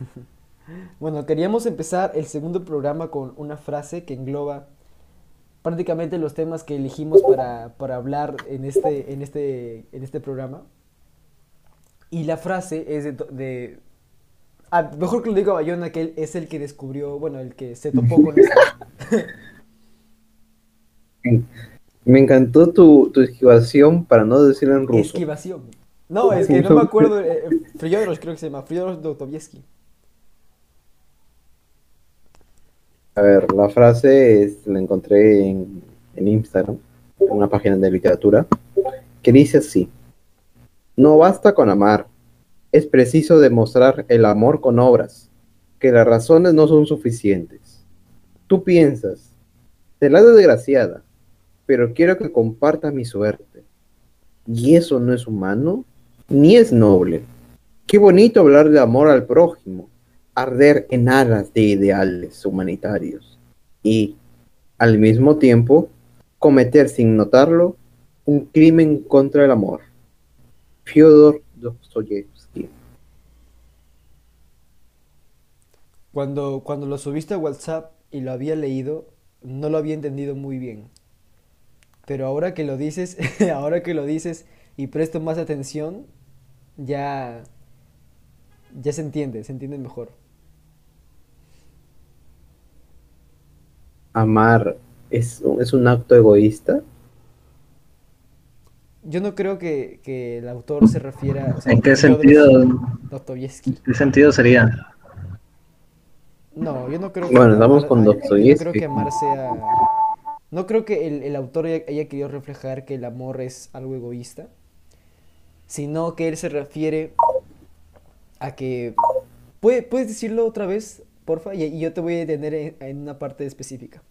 Bueno, queríamos empezar el segundo programa con una frase que engloba prácticamente los temas que elegimos para, para hablar en este, en, este, en este programa. Y la frase es de... de- ah, mejor que lo diga Bayona, que él es el que descubrió, bueno, el que se topó con esto. Me encantó tu, tu esquivación para no decirlo en ruso. Esquivación. No, es que no me acuerdo. Eh, eh, Fyodor creo que se llama. Fyodor Dostoyevsky. A ver, la frase es, la encontré en, Instagram, en una página de literatura, que dice así, no basta con amar, es preciso demostrar el amor con obras, que las razones no son suficientes. Tú piensas, será desgraciada, pero quiero que comparta mi suerte. ¿Y eso no es humano? Ni es noble. Qué bonito hablar de amor al prójimo, arder en alas de ideales humanitarios y, al mismo tiempo, cometer sin notarlo un crimen contra el amor. Fyodor Dostoyevsky. Cuando, cuando lo subiste a WhatsApp y lo había leído, no lo había entendido muy bien. Pero ahora que lo dices, ahora que lo dices y presto más atención, ya, ya se entiende, se entiende mejor. Amar es, un- es un acto egoísta. Yo no creo que, que el autor se refiera, o sea, ¿En qué sentido, Dostoyevsky. qué sentido sería? No, yo no creo que Bueno, andamos amar- con yo no Dostoyevsky. creo que amar sea... No creo que el, el autor haya, haya querido reflejar que el amor es algo egoísta, sino que él se refiere a que... ¿Puede- ¿Puedes decirlo otra vez, porfa? Y, y yo te voy a detener en, en una parte específica.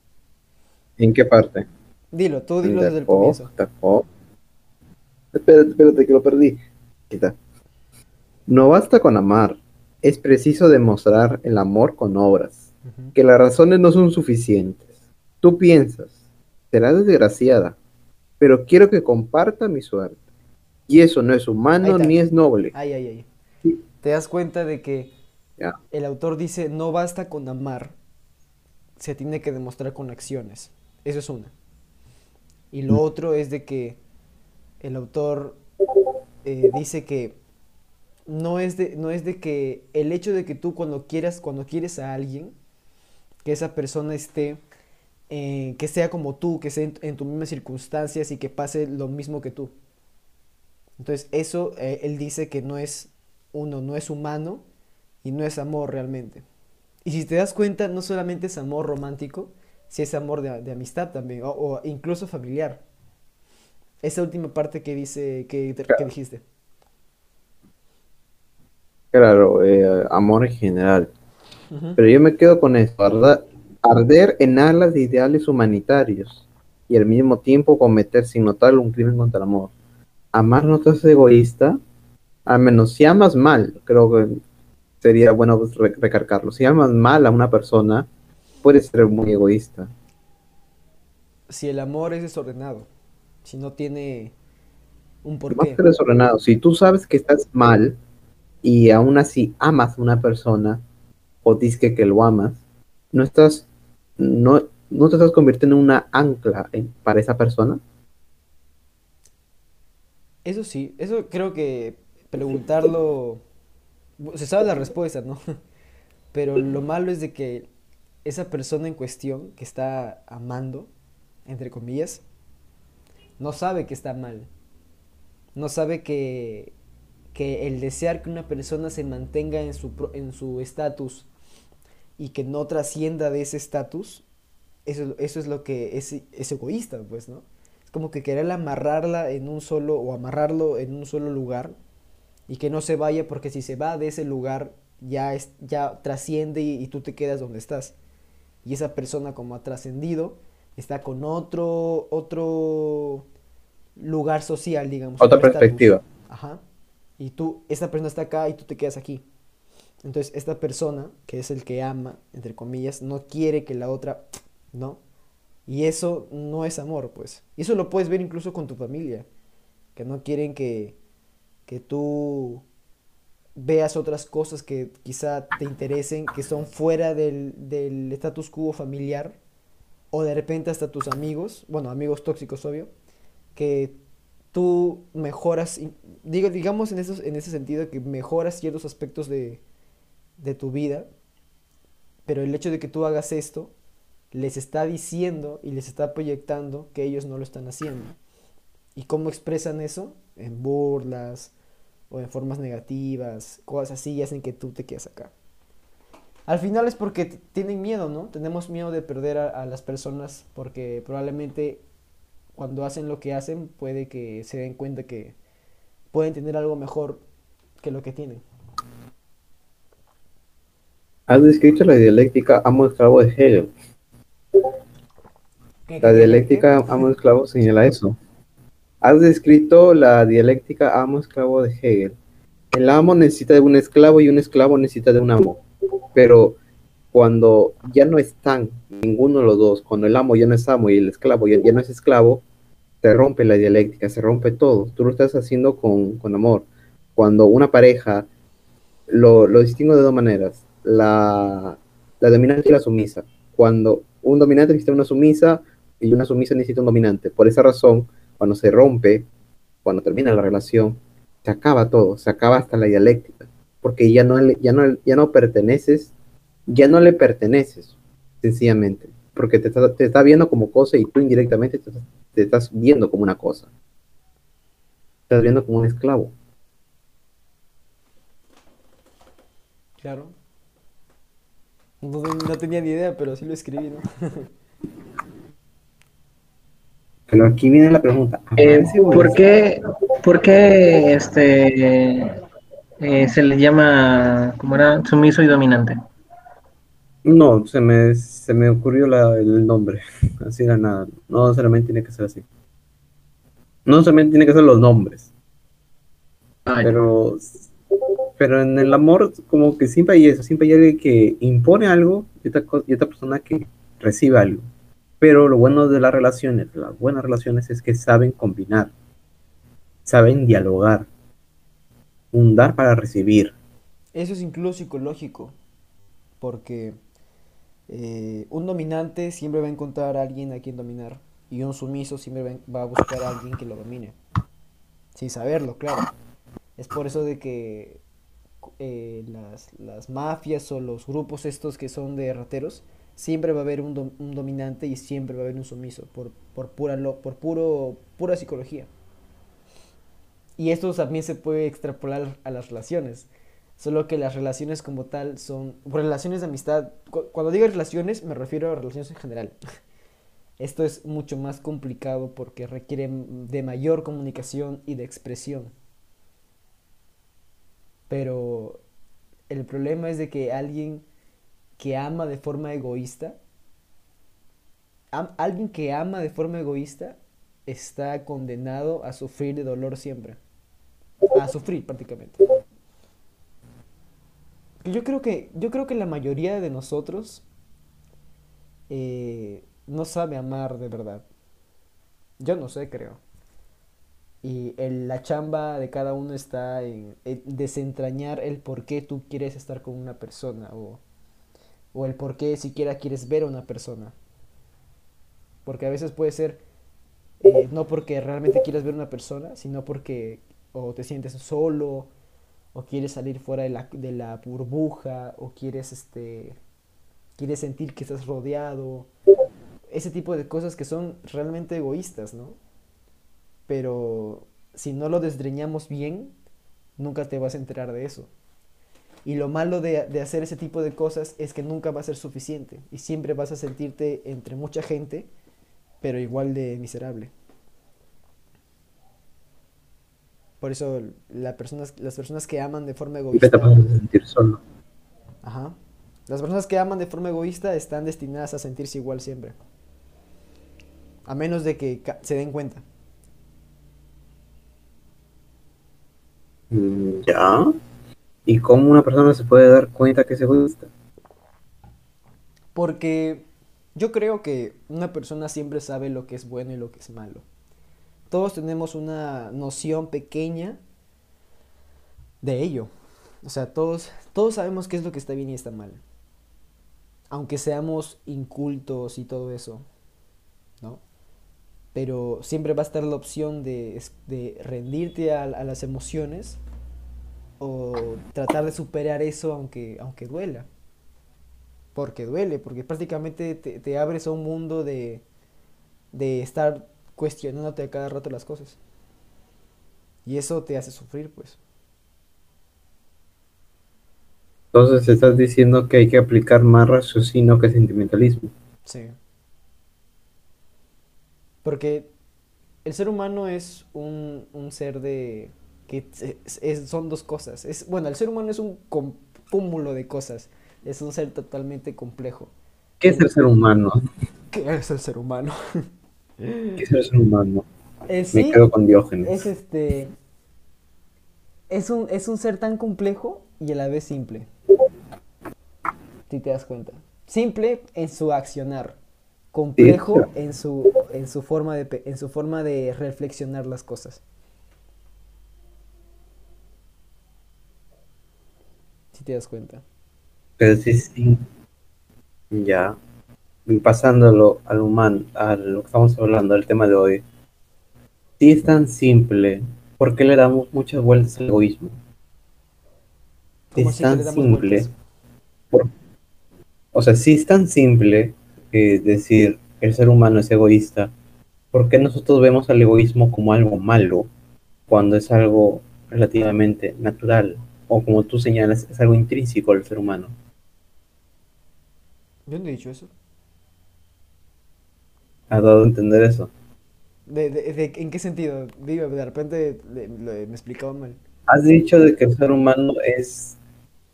¿En qué parte? Dilo, tú dilo desde el comienzo. Espérate, espérate, que lo perdí. No basta con amar, es preciso demostrar el amor con obras, Ujú. que las razones no son suficientes. Tú piensas, será desgraciada, pero quiero que comparta mi suerte. Y eso no es humano ni es noble. Ay, ay, ay. Sí. Te das cuenta de que El autor dice, no basta con amar, se tiene que demostrar con acciones. Eso es una. Y lo Mm. otro es de que el autor eh, dice que no es de, no es de que el hecho de que tú cuando quieras, cuando quieres a alguien, que esa persona esté, eh, que sea como tú, que sea en, en tus mismas circunstancias y que pase lo mismo que tú. Entonces, eso eh, él dice que no es, uno, no es humano y no es amor realmente. Y si te das cuenta, no solamente es amor romántico, si es amor de, de amistad también, o, o incluso familiar. Esa última parte que dice, que, que dijiste. Claro, eh, amor en general. Pero yo me quedo con esto, arda- arder en alas de ideales humanitarios y al mismo tiempo cometer sin notarlo un crimen contra el amor. Amar no te hace egoísta, al menos si amas mal, creo que sería bueno re- recargarlo. Si amas mal a una persona, puedes ser muy egoísta. Si el amor es desordenado, si no tiene un Más porqué. que desordenado, si tú sabes que estás mal y aún así amas a una persona o dices que, que lo amas, no estás, no, no te estás convirtiendo en una ancla en- para esa persona. Eso sí, eso creo que preguntarlo, se sabe la respuesta, ¿no? Pero lo malo es de que esa persona en cuestión que está amando, entre comillas, no sabe que está mal. No sabe que, que el desear que una persona se mantenga en su en su estatus y que no trascienda de ese estatus, eso, eso es lo que es, es egoísta, pues, ¿no? Es como que querer amarrarla en un solo, o amarrarlo en un solo lugar y que no se vaya, porque si se va de ese lugar ya, es, ya trasciende y, y tú te quedas donde estás. Y esa persona como ha trascendido, está con otro, otro lugar social, digamos. Otra perspectiva. Ajá. Y tú, esta persona está acá y tú te quedas aquí. Entonces, esta persona, que es el que ama, entre comillas, no quiere que la otra, ¿no? Y eso no es amor, pues. Y eso lo puedes ver incluso con tu familia, que no quieren que, que tú veas otras cosas que quizá te interesen, que son fuera del, del status quo familiar, o de repente hasta tus amigos, bueno, amigos tóxicos, obvio, que tú mejoras, digo, digamos en, esos, en ese sentido, que mejoras ciertos aspectos de, de tu vida, pero el hecho de que tú hagas esto les está diciendo y les está proyectando que ellos no lo están haciendo. ¿Y cómo expresan eso? En burlas o en formas negativas, cosas así y hacen que tú te quedes acá. Al final es porque tienen miedo, ¿no? Tenemos miedo de perder a, a, las personas porque probablemente cuando hacen lo que hacen puede que se den cuenta que pueden tener algo mejor que lo que tienen. Has descrito la dialéctica amo-esclavo de Hegel. La dialéctica amo-esclavo señala eso. Has descrito la dialéctica amo-esclavo de Hegel. El amo necesita de un esclavo y un esclavo necesita de un amo. Pero cuando ya no están ninguno de los dos, cuando el amo ya no es amo y el esclavo ya, no es esclavo, se rompe la dialéctica, se rompe todo. Tú lo estás haciendo con, con amor. Cuando una pareja, lo, lo distingo de dos maneras la, la dominante y la sumisa. Cuando un dominante necesita una sumisa y una sumisa necesita un dominante. Por esa razón, cuando se rompe, cuando termina la relación, se acaba todo, se acaba hasta la dialéctica, porque ya no, ya no, ya no perteneces, ya no le perteneces, sencillamente, porque te está, te está viendo como cosa y tú indirectamente te, estás viendo como una cosa. Te estás viendo como un esclavo. Claro. No, no, tenía ni idea, pero sí lo escribí, ¿no? pero aquí viene la pregunta. Eh, ¿por, qué, ¿Por qué este, eh, se le llama, como era, sumiso y dominante? No, se me, se me ocurrió la, el nombre. Así era nada. No solamente tiene que ser así. No solamente tiene que ser los nombres. Ay. Pero pero en el amor, como que siempre hay eso, siempre hay alguien que impone algo y otra, y otra persona que recibe algo. Pero lo bueno de las relaciones, las buenas relaciones, es que saben combinar, saben dialogar, un dar para recibir. Eso es incluso psicológico, porque eh, un dominante siempre va a encontrar a alguien a quien dominar, y un sumiso siempre va a buscar a alguien que lo domine, sin saberlo, claro. Es por eso de que eh, las, las, mafias o los grupos estos que son de rateros, siempre va a haber un, do, un dominante y siempre va a haber un sumiso, por, por, pura, por puro, pura psicología. Y esto también se puede extrapolar a las relaciones. Solo que las relaciones como tal son relaciones de amistad. Cuando digo relaciones me refiero a relaciones en general. Esto es mucho más complicado porque requiere de mayor comunicación y de expresión. Pero el problema es de que alguien que ama de forma egoísta, alguien que ama de forma egoísta está condenado a sufrir de dolor siempre. A sufrir prácticamente. Yo creo que, yo creo que la mayoría de nosotros eh, no sabe amar de verdad. Yo no sé, creo. Y la chamba de cada uno está en, en, desentrañar el por qué tú quieres estar con una persona o, o el por qué siquiera quieres ver a una persona. Porque a veces puede ser eh, no porque realmente quieras ver a una persona, sino porque o te sientes solo o quieres salir fuera de la, de la burbuja o quieres este quieres sentir que estás rodeado. Ese tipo de cosas que son realmente egoístas, ¿no? pero si no lo desdreñamos bien, nunca te vas a enterar de eso. Y lo malo de, de, hacer ese tipo de cosas es que nunca va a ser suficiente y siempre vas a sentirte entre mucha gente, pero igual de miserable. Por eso la personas, las personas que aman de forma egoísta... sentir solo. Ajá. Las personas que aman de forma egoísta están destinadas a sentirse igual siempre. A menos de que se den cuenta. Ya. ¿Y cómo una persona se puede dar cuenta que es egoísta? Porque yo creo que una persona siempre sabe lo que es bueno y lo que es malo. Todos tenemos una noción pequeña de ello. O sea, todos, todos sabemos qué es lo que está bien y está mal. Aunque seamos incultos y todo eso, ¿no? Pero siempre va a estar la opción de, de rendirte a las emociones o tratar de superar eso aunque, aunque duela. Porque duele, porque prácticamente te, te abres a un mundo de, de estar cuestionándote a cada rato las cosas. Y eso te hace sufrir, pues. Entonces estás diciendo que hay que aplicar más raciocinio que sentimentalismo. Sí. Porque el ser humano es un, un ser de... que es- es- son dos cosas. Es, bueno, el ser humano es un cúmulo de cosas. Es un ser totalmente complejo. ¿Qué es el ser humano? ¿Qué es el ser humano? ¿Qué es el ser humano? Eh, Me sí, quedo con Diógenes. es este... Es un, es un ser tan complejo y a la vez simple. Si te das cuenta. Simple en su accionar. Complejo claro. en su, en su forma de, en su forma de reflexionar las cosas. Te das cuenta. Pero sí, sí. Ya. Y pasándolo al humano, a lo que estamos hablando, al tema de hoy. Si es tan simple, ¿por qué le damos muchas vueltas al egoísmo? ¿Cómo Es tan simple. Por- O sea, si es tan simple eh, decir que el ser humano es egoísta, ¿por qué nosotros vemos al egoísmo como algo malo cuando es algo relativamente natural? O como tú señalas, es algo intrínseco al ser humano. Yo no he dicho eso. ¿Has dado a entender eso? ¿De, de- de- en qué sentido? Digo, de repente le- le- me explicaba mal. Has dicho de que el ser humano es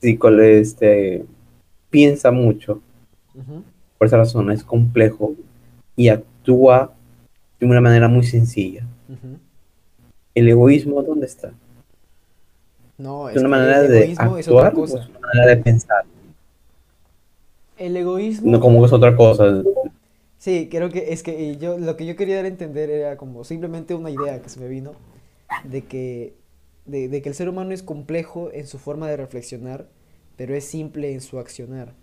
este, piensa mucho, por esa razón es complejo y actúa de una manera muy sencilla. ¿El egoísmo dónde está? No, ¿Es es una manera el de egoísmo es otra actuar cosa. es una manera de pensar? El egoísmo. No como es otra cosa. Sí, creo que es que yo lo que yo quería dar a entender era como simplemente una idea que se me vino de que de, de que el ser humano es complejo en su forma de reflexionar, pero es simple en su accionar.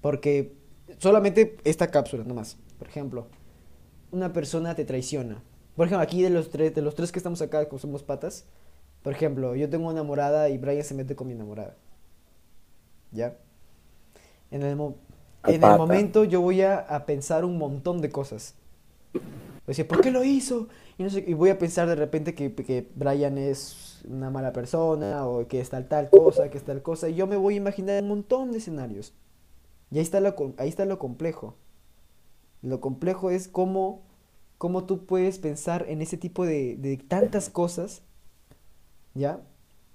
Porque solamente esta cápsula nomás, por ejemplo, una persona te traiciona. Por ejemplo, aquí de los tres, de los tres que estamos acá, como somos patas, por ejemplo, yo tengo una enamorada y Brian se mete con mi enamorada. ¿Ya? En el, mo- en el Pata. momento yo voy a, a pensar un montón de cosas. Voy a decir, ¿por qué lo hizo? Y, no sé, y voy a pensar de repente que, que Brian es una mala persona o que es tal tal cosa, que es tal cosa. Y yo me voy a imaginar un montón de escenarios. Y ahí está lo, ahí está lo complejo. Lo complejo es cómo, cómo tú puedes pensar en ese tipo de, de tantas cosas, ¿ya?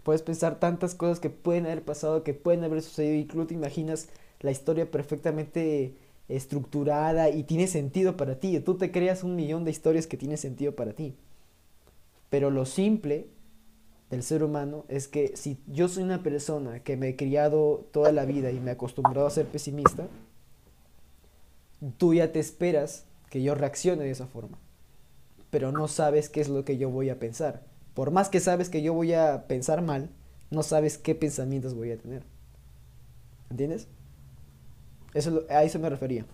Puedes pensar tantas cosas que pueden haber pasado, que pueden haber sucedido, tú te imaginas la historia perfectamente estructurada y tiene sentido para ti. Tú te creas un millón de historias que tienen sentido para ti. Pero lo simple del ser humano es que si yo soy una persona que me he criado toda la vida y me he acostumbrado a ser pesimista, tú ya te esperas que yo reaccione de esa forma. Pero no sabes qué es lo que yo voy a pensar. Por más que sabes que yo voy a pensar mal, no sabes qué pensamientos voy a tener. ¿Entiendes? Eso, a eso me refería.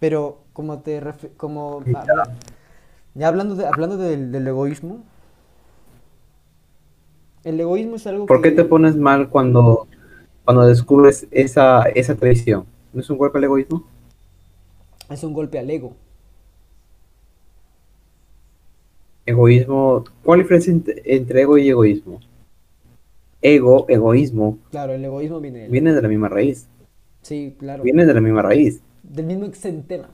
Pero como te como Ya. habla- ya hablando de, hablando del, del egoísmo, el egoísmo es algo ¿Por qué que te pones mal cuando, cuando descubres esa, esa traición? ¿No es un golpe al egoísmo? es un golpe al ego. Egoísmo. ¿Cuál es la diferencia entre, ego y egoísmo? Ego, egoísmo, Claro, el egoísmo viene del viene de la misma raíz. Sí, claro. Viene de la misma raíz. Del mismo exentema.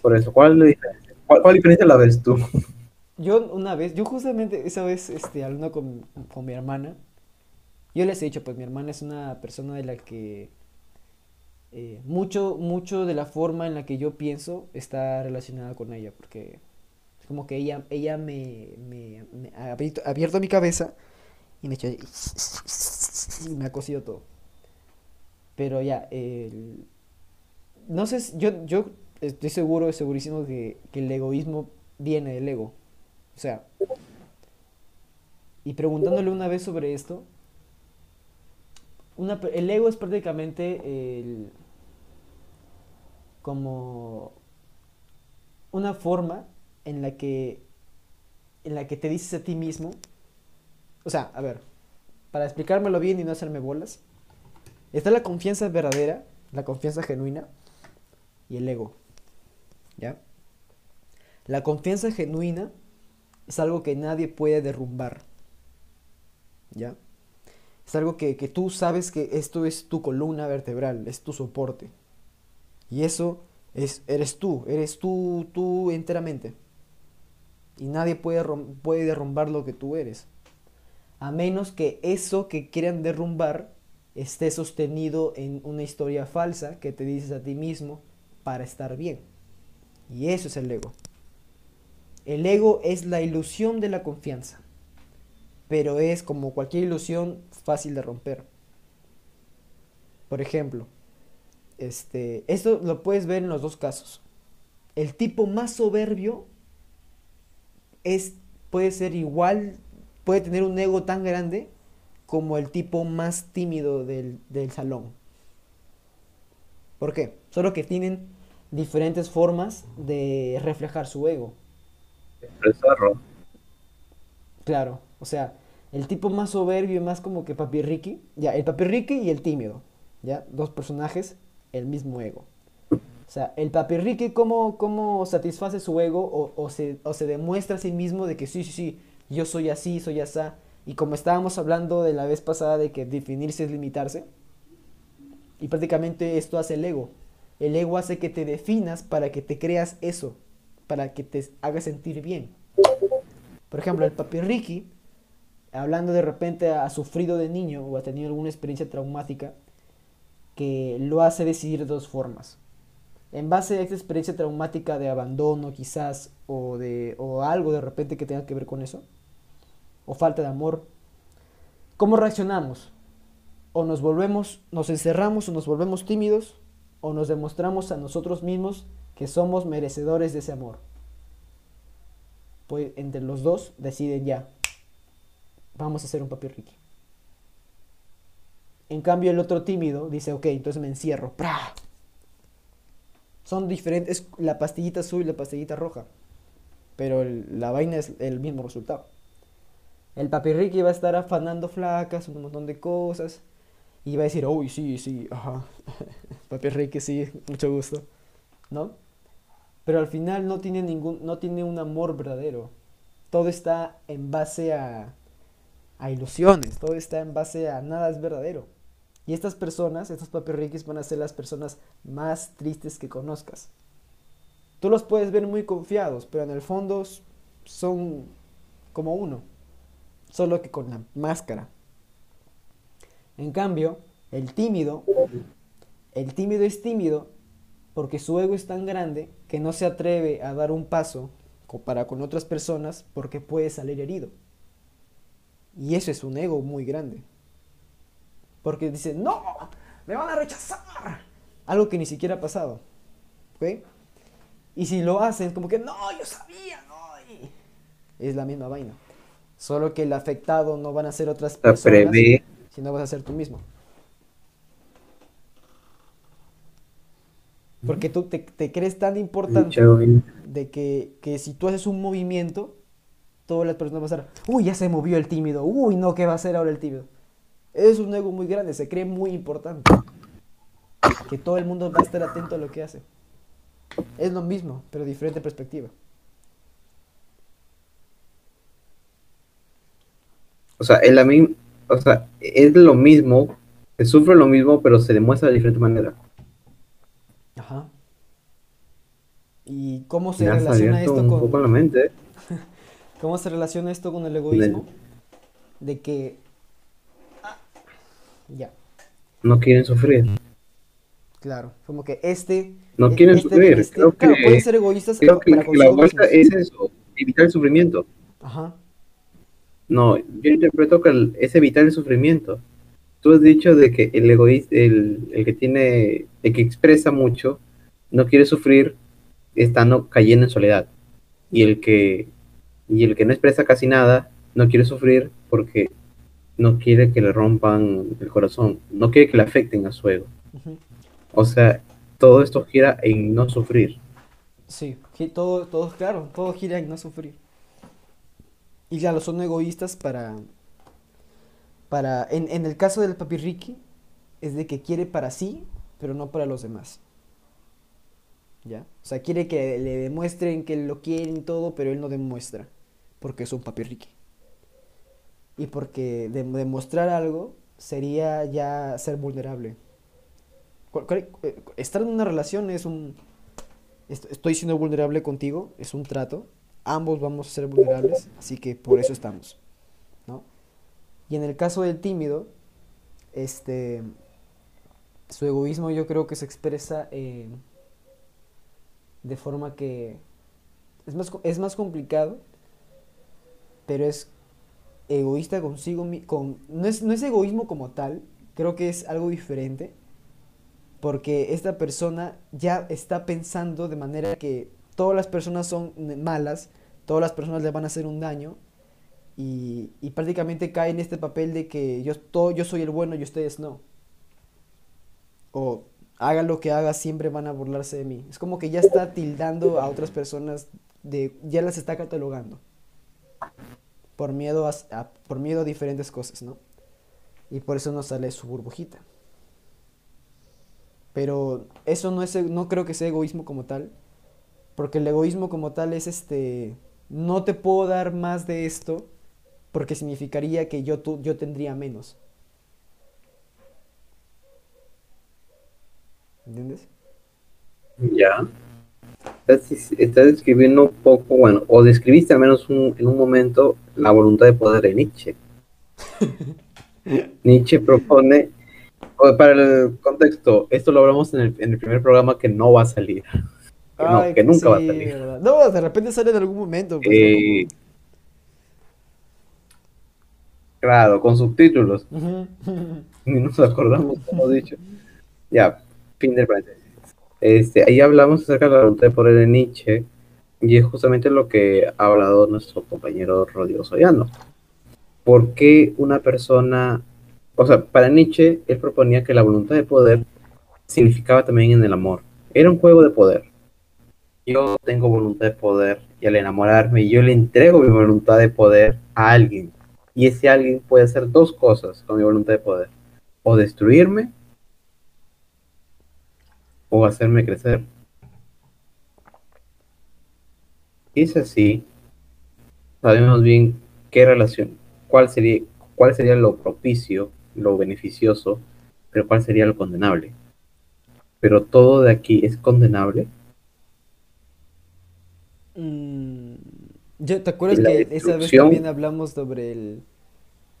Por eso, ¿cuál la diferencia? ¿Cuál, cuál diferencia la ves tú? Yo una vez, yo justamente esa vez, este, hablando con, con mi hermana, yo les he dicho, pues mi hermana es una persona de la que eh, mucho, mucho de la forma en la que yo pienso está relacionada con ella, porque como que ella, ella me, ha abierto, mi cabeza y me, ha me ha cosido todo. Pero ya, no sé, yo, yo estoy seguro, segurísimo que, el egoísmo viene del ego. O sea, y preguntándole una vez sobre esto, una, el ego es prácticamente como una forma en la que en la que te dices a ti mismo, o sea, a ver, para explicármelo bien y no hacerme bolas, está la confianza verdadera, la confianza genuina y el ego. ¿Ya? La confianza genuina es algo que nadie puede derrumbar. ¿Ya? Es algo que, que tú sabes que esto es tu columna vertebral, es tu soporte. Y eso es, eres tú, eres tú, tú enteramente. Y nadie puede, puede derrumbar lo que tú eres. A menos que eso que quieran derrumbar esté sostenido en una historia falsa que te dices a ti mismo para estar bien. Y eso es el ego. El ego es la ilusión de la confianza, pero es como cualquier ilusión fácil de romper. Por ejemplo, este, esto lo puedes ver en los dos casos. El tipo más soberbio es, puede ser igual, puede tener un ego tan grande como el tipo más tímido del, del salón. ¿Por qué? Solo que tienen diferentes formas de reflejar su ego. Expresarlo. Claro, o sea, el tipo más soberbio y más como que Papi Ricky, ya, el Papi Ricky y el tímido, ya, dos personajes, el mismo ego. O sea, el Papi Ricky, ¿cómo, cómo satisface su ego o, se, o se demuestra a sí mismo de que sí, sí, sí, yo soy así, soy asá? Y como estábamos hablando de la vez pasada de que definirse es limitarse, y prácticamente esto hace el ego. El ego hace que te definas para que te creas eso, para que te haga sentir bien. Por ejemplo, el papi Ricky, hablando de repente ha sufrido de niño o ha tenido alguna experiencia traumática que lo hace decidir de dos formas. En base a esta experiencia traumática de abandono quizás o de o algo de repente que tenga que ver con eso o falta de amor, ¿cómo reaccionamos? O nos volvemos, nos encerramos o nos volvemos tímidos o nos demostramos a nosotros mismos que somos merecedores de ese amor. Pues entre los dos deciden ya, vamos a hacer un papi Ricky. En cambio el otro tímido dice, ok, entonces me encierro. Son diferentes, la pastillita azul y la pastillita roja. Pero la vaina es el mismo resultado. El papi Ricky va a estar afanando flacas, un montón de cosas. Y va a decir, uy, sí, sí, ajá. papi Ricky, sí, mucho gusto. ¿No? pero al final no tiene ningún, no tiene un amor verdadero. Todo está en base a, a ilusiones, todo está en base a nada es verdadero. Y estas personas, estos papirriquis van a ser las personas más tristes que conozcas. Tú los puedes ver muy confiados, pero en el fondo son como uno, solo que con la máscara. En cambio, el tímido, el tímido es tímido porque su ego es tan grande que no se atreve a dar un paso para con otras personas porque puede salir herido. Y eso es un ego muy grande. Porque dice, no, me van a rechazar. Algo que ni siquiera ha pasado. ¿Ok? Y si lo hacen, como que, no, yo sabía, no. Es la misma vaina. Solo que el afectado no van a ser otras personas, sino vas a ser tú mismo. Porque tú te, crees tan importante de que, que, si tú haces un movimiento, todas las personas van a estar, uy, ya se movió el tímido, uy, no, ¿qué va a hacer ahora el tímido? Es un ego muy grande, se cree muy importante. Que todo el mundo va a estar atento a lo que hace. Es lo mismo, pero diferente perspectiva. O sea, es la o sea, es lo mismo, se sufre lo mismo, pero se demuestra de diferente manera. Ajá. ¿Y cómo se relaciona esto con... la mente. ¿Cómo se relaciona esto con el egoísmo? De que... ya. No quieren sufrir. Claro, como que este... No e-, quieren este sufrir. Este, creo que, pueden ser egoístas creo que, la vuelta es eso, evitar el sufrimiento. Ajá. No, yo interpreto que es evitar el sufrimiento tú has dicho de que el egoísta, el, el, que tiene, el que expresa mucho, no quiere sufrir estando cayendo en soledad. Y el que, y el que no expresa casi nada, no quiere sufrir porque no quiere que le rompan el corazón, no quiere que le afecten a su ego. O sea, todo esto gira en no sufrir. Sí, todo, todo, claro, todo gira en no sufrir. Y claro, son egoístas para, para, en, en el caso del papi Ricky, es de que quiere para sí, pero no para los demás. ¿Ya? O sea, quiere que le demuestren que lo quieren todo, pero él no demuestra, porque es un papi Ricky. Y porque de- demostrar algo sería ya ser vulnerable. Eh, Estar en una relación es un, est- estoy siendo vulnerable contigo, es un trato, ambos vamos a ser vulnerables, así que por eso estamos. Y en el caso del tímido, este, su egoísmo yo creo que se expresa eh, de forma que es más, es más complicado, pero es egoísta consigo, con, no es, no es egoísmo como tal, creo que es algo diferente, porque esta persona ya está pensando de manera que todas las personas son malas, todas las personas le van a hacer un daño y, y prácticamente cae en este papel de que yo, todo, yo soy el bueno y ustedes no. O haga lo que haga, siempre van a burlarse de mí. Es como que ya está tildando a otras personas, de, ya las está catalogando por miedo a, por miedo a diferentes cosas, ¿no? Y por eso no sale su burbujita. Pero eso no es, e- no creo que sea egoísmo como tal, porque el egoísmo como tal es este, no te puedo dar más de esto, porque significaría que yo, tu- yo tendría menos. ¿Entiendes? Ya. Estás, estás describiendo un poco, bueno, o describiste al menos un- en un momento la voluntad de poder de Nietzsche. Nietzsche propone, para el contexto, esto lo hablamos en el, en el primer programa que no va a salir. Que, no, que nunca va a salir. ¿verdad? No, de repente sale en algún momento. pues, ¿no? Eh, Claro, con subtítulos. Ni nos acordamos, como dicho. Ya, fin del paréntesis. Este, ahí hablamos acerca de la voluntad de poder de Nietzsche, y es justamente lo que ha hablado nuestro compañero Rodrigo Soriano. ¿Por qué una persona, o sea, para Nietzsche, él proponía que la voluntad de poder significaba también en el amor? Era un juego de poder. Yo tengo voluntad de poder, y al enamorarme, yo le entrego mi voluntad de poder a alguien. Y ese alguien puede hacer dos cosas con mi voluntad de poder o destruirme o hacerme crecer. Y es así, sabemos bien qué relación, cuál sería, cuál sería lo propicio, lo beneficioso, pero cuál sería lo condenable. Pero todo de aquí es condenable. Mm, yo, ¿te acuerdas la que esa vez también hablamos sobre el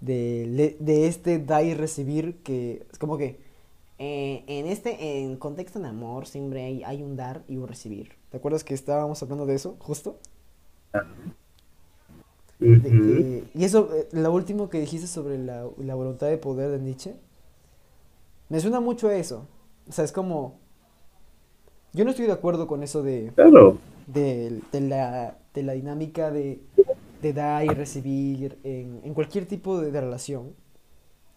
de, de este dar y recibir que es como que eh, en este en contexto de amor siempre hay, hay un dar y un recibir. ¿Te acuerdas que estábamos hablando de eso justo? De Ujú. que- y eso, eh, lo último que dijiste sobre la, la voluntad de poder de Nietzsche, me suena mucho a eso. O sea, es como, yo no estoy de acuerdo con eso de Claro, de, de la, de la dinámica de, de dar y recibir en, en cualquier tipo de, de relación.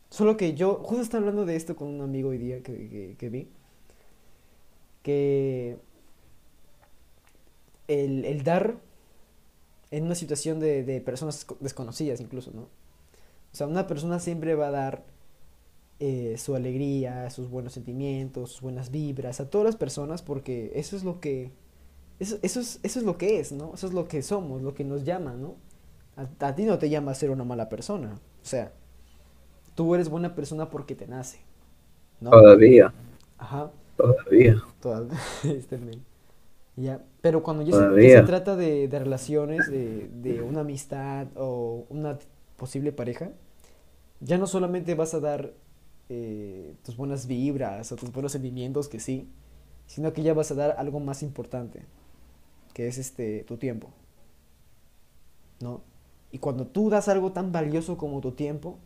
Solo que yo, justo estaba hablando de esto con un amigo hoy día que, que, vi, que el, el dar en una situación de, de personas co- desconocidas incluso, ¿no? O sea, una persona siempre va a dar eh, su alegría, sus buenos sentimientos, sus buenas vibras a todas las personas porque eso es lo que eso, eso, es, eso es lo que es, ¿no? Eso es lo que somos, lo que nos llama, ¿no? A, a ti no te llama a ser una mala persona. O sea, tú eres buena persona porque te nace, ¿no? todavía, Ajá, todavía. toda- este. Ya, pero cuando ya se, ya se Todavía. trata de, de relaciones, de, de una amistad o una posible pareja, ya no solamente vas a dar eh, tus buenas vibras o tus buenos sentimientos, que sí, sino que ya vas a dar algo más importante, que es este tu tiempo. ¿No? Y cuando tú das algo tan valioso como tu tiempo,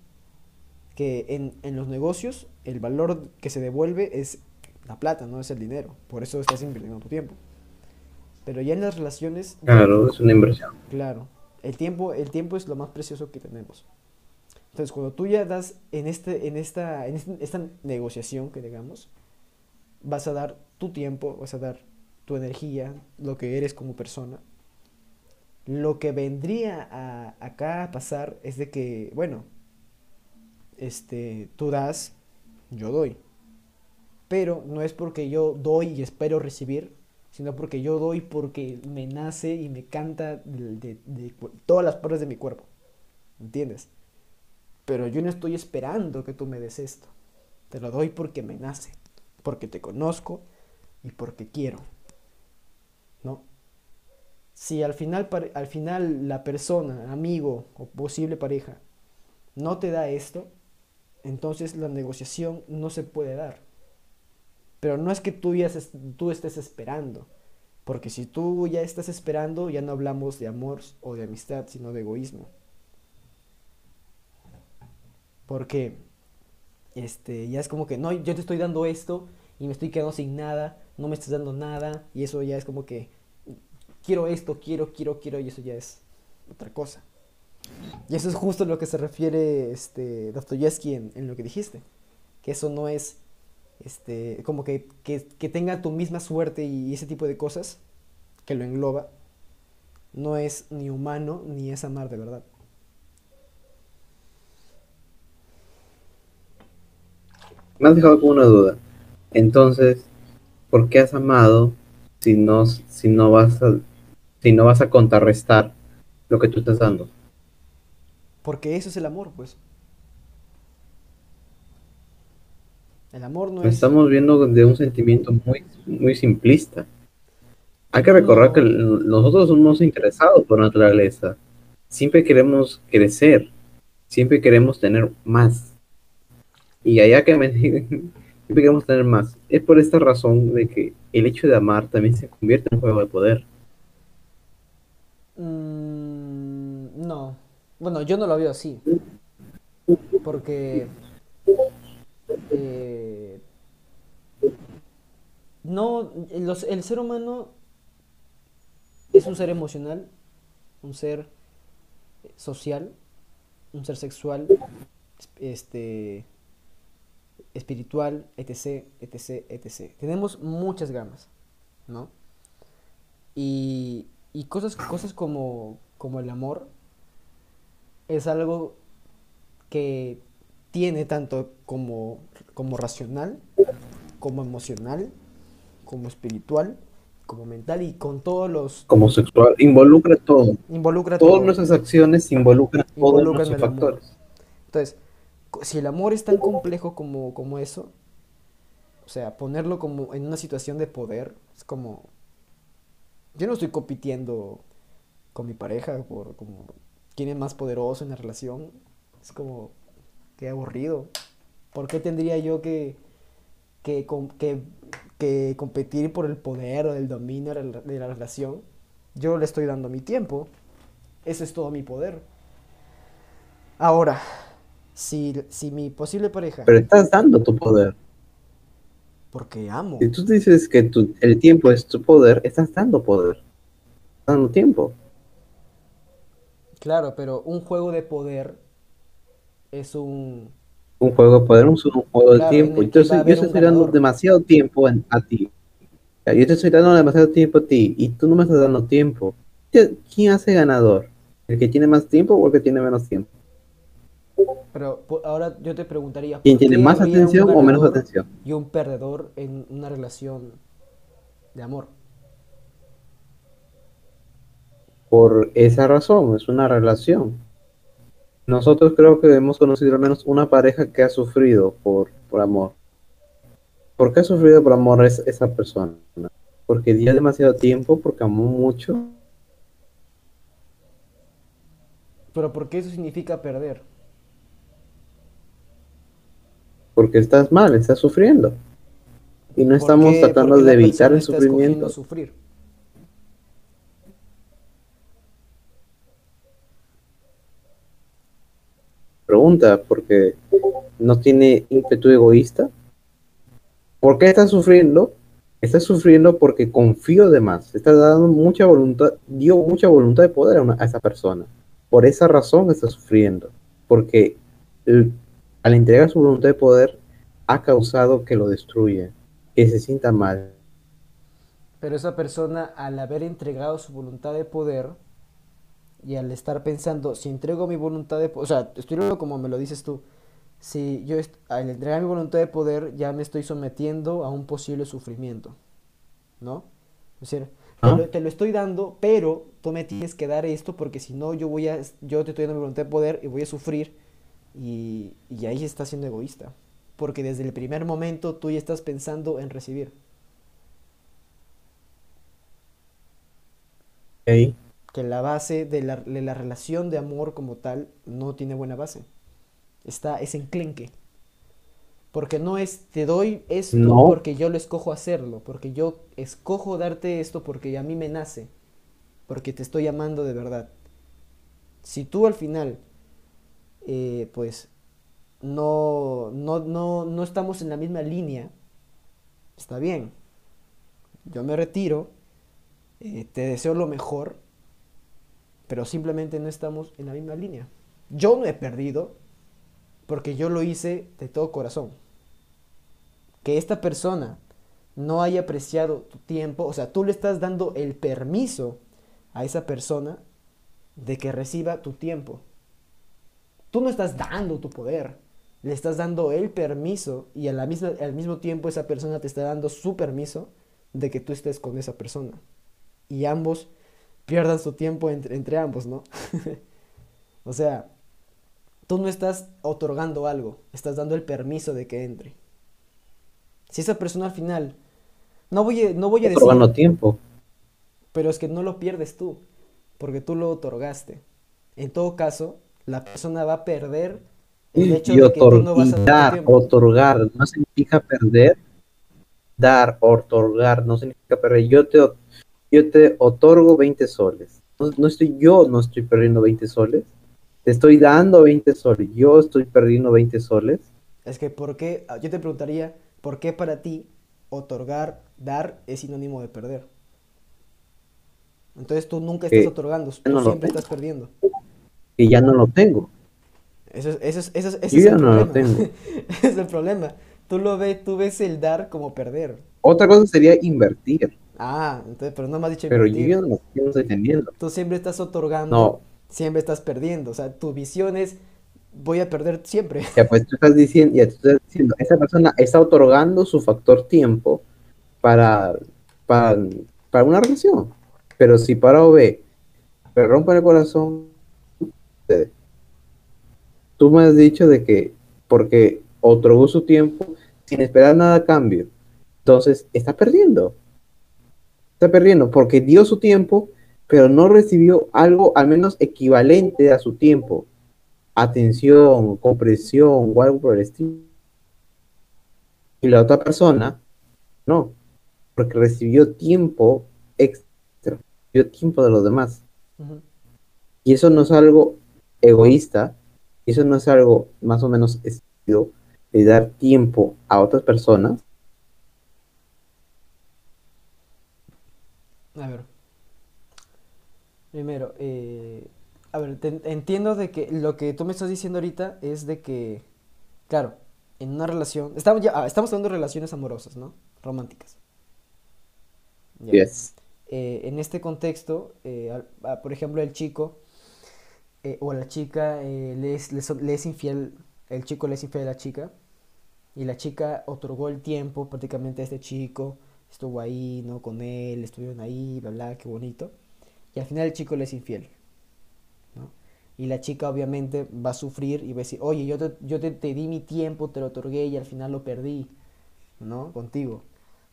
que en, en los negocios el valor que se devuelve es la plata, no es el dinero. Por eso estás invirtiendo tu tiempo. Pero ya en las relaciones, ya- Claro, es una inversión. claro, El tiempo, el tiempo es lo más precioso que tenemos. Entonces, cuando tú ya das en, este, en, esta, en este- esta negociación que digamos, vas a dar tu tiempo, vas a dar tu energía, lo que eres como persona. Lo que vendría a, acá a pasar es de que, bueno, este, tú das, yo doy. Pero no es porque yo doy y espero recibir, sino porque yo doy porque me nace y me canta de, de- todas las partes de mi cuerpo. ¿Entiendes? Pero yo no estoy esperando que tú me des esto. Te lo doy porque me nace, porque te conozco y porque quiero. ¿No? Si al final, al final la persona, amigo o posible pareja, no te da esto, entonces la negociación no se puede dar. Pero no es que tú, ya tú estés esperando, porque si tú ya estás esperando, ya no hablamos de amor o de amistad, sino de egoísmo. Porque este, ya es como que, no, yo te estoy dando esto y me estoy quedando sin nada, no me estás dando nada, y eso ya es como que, quiero esto, quiero, quiero, quiero, y eso ya es otra cosa. Y eso es justo lo que se refiere este, Dostoyevsky en, en lo que dijiste, que eso no es este, como que, que, que tenga tu misma suerte y ese tipo de cosas, que lo engloba, no es ni humano ni es amar de verdad. Me has dejado con una duda. Entonces, ¿por qué has amado si no, si no vas a, si no vas a contrarrestar lo que tú estás dando? Porque eso es el amor, pues. El amor no es... Estamos viendo de un sentimiento muy, muy simplista. Hay que recordar No. que nosotros somos interesados por naturaleza. Siempre queremos crecer. Siempre queremos tener más. Y allá que me digan, siempre queremos tener más. Es por esta razón de que el hecho de amar también se convierte en un juego de poder. Mm, no. Bueno, yo no lo veo así. Porque... eh, no, los- el ser humano es un ser emocional, un ser social, un ser sexual, este, espiritual, etc, etc, etc. Tenemos muchas gamas, ¿no? Y, y cosas, cosas como, como el amor es algo que tiene tanto como, como racional, como emocional, como espiritual, como mental y con todos los... Como sexual, involucra todo. Involucra Todas todo. nuestras acciones involucran todos Involucran nuestros el amor. factores. Entonces, si el amor es tan complejo como, como eso, o sea, ponerlo como en una situación de poder, es como... Yo no estoy compitiendo con mi pareja por como quién es más poderoso en la relación. Es como, qué aburrido. ¿Por qué tendría yo que, que, que, que competir por el poder o el dominio de la, relación? Yo le estoy dando mi tiempo. Ese es todo mi poder. Ahora, si, si mi posible pareja, Pero estás dando tu poder. porque amo, Si tú dices que tu- el tiempo es tu poder, estás dando poder. Estás dando tiempo. Claro, pero un juego de poder es un... Un juego de poder es un juego de Claro, tiempo. en el que Entonces yo un estoy dando demasiado tiempo en- a ti. Yo te estoy dando demasiado tiempo a ti y tú no me estás dando tiempo. ¿Qui- ¿Quién hace ganador? ¿El que tiene más tiempo o el que tiene menos tiempo? Pero ahora yo te preguntaría, ¿Quién ¿por tiene más un atención o menos atención? Y un perdedor en una relación de amor. Por esa razón, es una relación. Nosotros creo que hemos conocido al menos una pareja que ha sufrido por, por amor. ¿Por qué ha sufrido por amor es esa persona? Porque dio demasiado tiempo, porque amó mucho. Pero ¿por qué eso significa perder? Porque estás mal, estás sufriendo. Y no ¿Por estamos qué- tratando de evitar el sufrimiento. sufrir? Porque no tiene ímpetu egoísta. ¿Por qué estás sufriendo? Estás sufriendo porque confío de más. Estás dando mucha voluntad, dio mucha voluntad de poder a, una- esa persona. Por esa razón está sufriendo. Porque al entregar su voluntad de poder ha causado que lo destruya, que se sienta mal. Pero esa persona, al haber entregado su voluntad de poder y al estar pensando, si entrego mi voluntad de poder, o sea, estoy hablando como me lo dices tú, si yo al entregar mi voluntad de poder ya me estoy sometiendo a un posible sufrimiento, ¿no? Es decir, te, Ah. lo, te lo estoy dando, pero tú me tienes que dar esto porque si no yo voy a, yo te estoy dando mi voluntad de poder y voy a sufrir y, y ahí estás siendo egoísta, porque desde el primer momento tú ya estás pensando en recibir. ¿ok? Que la base de la, de la relación de amor como tal no tiene buena base. Está, es enclenque. Porque no es, te doy esto No. porque yo lo escojo hacerlo, porque yo escojo darte esto porque a mí me nace, porque te estoy amando de verdad. Si tú al final, eh, pues, no, no, no, no estamos en la misma línea, está bien. Yo me retiro, eh, te deseo lo mejor, pero simplemente no estamos en la misma línea. Yo no he perdido porque yo lo hice de todo corazón. Que esta persona no haya apreciado tu tiempo, o sea, tú le estás dando el permiso a esa persona de que reciba tu tiempo. Tú no estás dando tu poder, le estás dando el permiso y a la al mismo tiempo esa persona te está dando su permiso de que tú estés con esa persona. Y ambos pierdan su tiempo entre, entre ambos, ¿no? o sea, tú no estás otorgando algo, estás dando el permiso de que entre. Si esa persona al final, no voy a, no voy a decir, Otorgando tiempo. pero es que no lo pierdes tú, porque tú lo otorgaste. En todo caso, la persona va a perder el hecho Y, de que tú no vas a dar otorgar, no significa perder. Dar, otorgar, no significa perder. Yo te, yo te otorgo 20 soles. No, no estoy, yo no estoy perdiendo 20 soles. Te estoy dando 20 soles. Yo estoy perdiendo 20 soles. Es que, ¿por qué? ah, Yo te preguntaría, ¿por qué para ti otorgar, dar es sinónimo de perder? Entonces tú nunca estás otorgando, tú no lo siempre tengo. estás perdiendo. Y ya no lo tengo. Eso es, eso es, eso es, ese Yo es ya el no lo problema. tengo. Ese es el problema. Tú lo ves, tú ves el dar como perder. Otra cosa sería invertir. Ah, entonces, pero no me has dicho Pero yo invertir. ya no, yo no estoy teniendo. Tú siempre estás otorgando, No. siempre estás perdiendo. O sea, tu visión es, voy a perder siempre. Ya pues tú estás diciendo, ya tú estás diciendo, esa persona está otorgando su factor tiempo para, para, para una relación. Pero si para O me rompe el corazón, sucede. tú me has dicho de que porque otorgó su tiempo sin esperar nada a cambio, entonces está perdiendo. Está perdiendo porque dio su tiempo, pero no recibió algo al menos equivalente a su tiempo atención, comprensión o algo por el estilo. Y la otra persona, no, porque recibió tiempo extra, recibió tiempo de los demás. Y eso no es algo egoísta, eso no es algo más o menos estúpido de dar tiempo a otras personas. A ver. Primero, eh, a ver, te- entiendo de que lo que tú me estás diciendo ahorita es de que, claro, en una relación, estamos ya, ah, estamos hablando de relaciones amorosas, ¿no? Románticas. Yes. Eh, en este contexto, eh, por ejemplo, el chico eh, o la chica eh, le es, le le es infiel, el chico le es infiel a la chica y la chica otorgó el tiempo prácticamente a este chico, estuvo ahí, ¿no? Con él, estuvieron ahí, bla, bla, qué bonito. Y al final el chico le es infiel, ¿no? Y la chica obviamente va a sufrir y va a decir, oye, yo te, yo te, te di mi tiempo, te lo otorgué y al final lo perdí, ¿no? Contigo.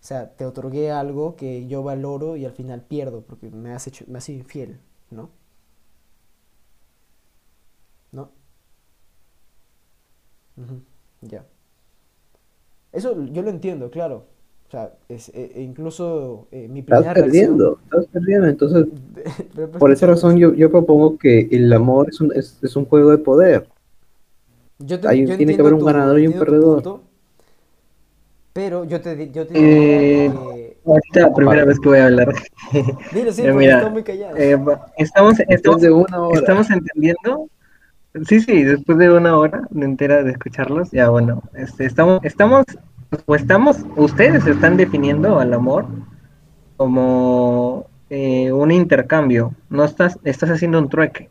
O sea, te otorgué algo que yo valoro y al final pierdo porque me has hecho, me has sido infiel, ¿no? ¿No? Ya. Eso yo lo entiendo, claro. O sea, es, e- e incluso eh, mi Estás primera reacción... perdiendo, estás perdiendo. Entonces, pues, por esa razón yo, yo propongo que el amor es un, es, es un juego de poder. Yo te- Hay- yo tiene que haber un tu- ganador y un perdedor. punto, pero yo te, yo te Eh. que ahorita la primera vez que voy a hablar. Dilo, sí, Eh, porque mira, está muy callado. Eh, estamos, estamos, de una hora. estamos entendiendo. Sí, sí, después de una hora de entera de escucharlos, ya bueno, este, estamos, estamos, o estamos, ustedes están definiendo al amor como eh, un intercambio, no estás, estás haciendo un trueque.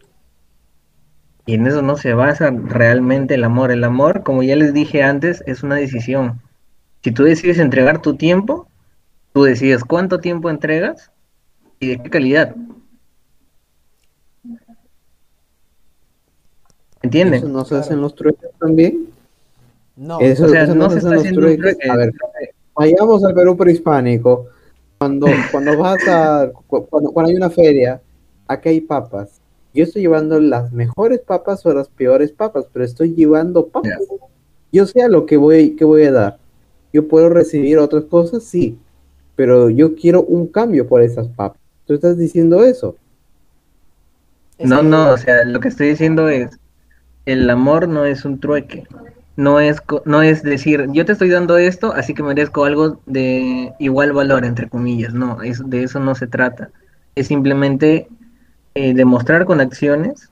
Y en eso no se basa realmente el amor. El amor, como ya les dije antes, es una decisión. Si tú decides entregar tu tiempo, tú decides cuánto tiempo entregas y de qué calidad. ¿Entienden? ¿Eso no se hacen los trueques también? No, Eso, O sea, eso no se está haciendo un trueque. A ver, vayamos al Perú prehispánico. Cuando, cuando vas a, cu- cuando, cuando hay una feria, aquí hay papas. Yo estoy llevando las mejores papas o las peores papas, pero estoy llevando papas. Yo sé a lo que voy, que voy a dar. Yo puedo recibir otras cosas, sí, pero yo quiero un cambio por esas papas. Tú estás diciendo eso. es No, no, o sea, lo que estoy diciendo es, el amor no es un trueque. No es, no es decir, yo te estoy dando esto, así que merezco algo de igual valor, entre comillas. No, es, de eso no se trata. Es simplemente eh, demostrar con acciones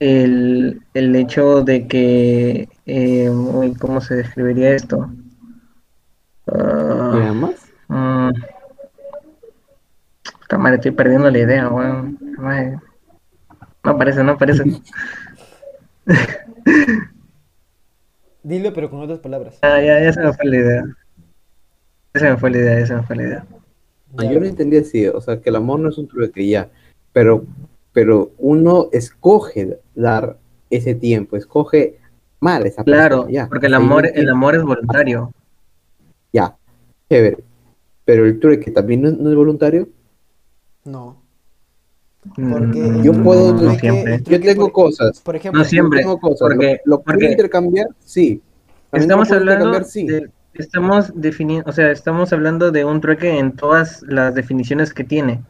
el, el hecho de que, eh, ¿cómo se describiría esto? Puta madre, estoy perdiendo la idea, weón. No aparece, no aparece. Dilo, pero con otras palabras. Ah, ya, ya se me fue la idea. Ya se me fue la idea, ya se me fue la idea. No, Ya. yo lo entendí así, o sea, que el amor no es un trueque ya, pero, pero uno escoge dar ese tiempo, escoge mal esa Claro, persona, ya. porque el amor, el amor es voluntario. Ya, chévere. Pero el trueque también no, es- no es voluntario. No. Mm, Porque Yo el puedo- no siempre. Yo tengo por- cosas, Por ejemplo, No siempre. yo tengo cosas, porque- lo, lo puedo porque- intercambiar, sí. Estamos hablando sí. de, estamos definiendo, o sea, estamos hablando de un trueque en todas las definiciones que tiene.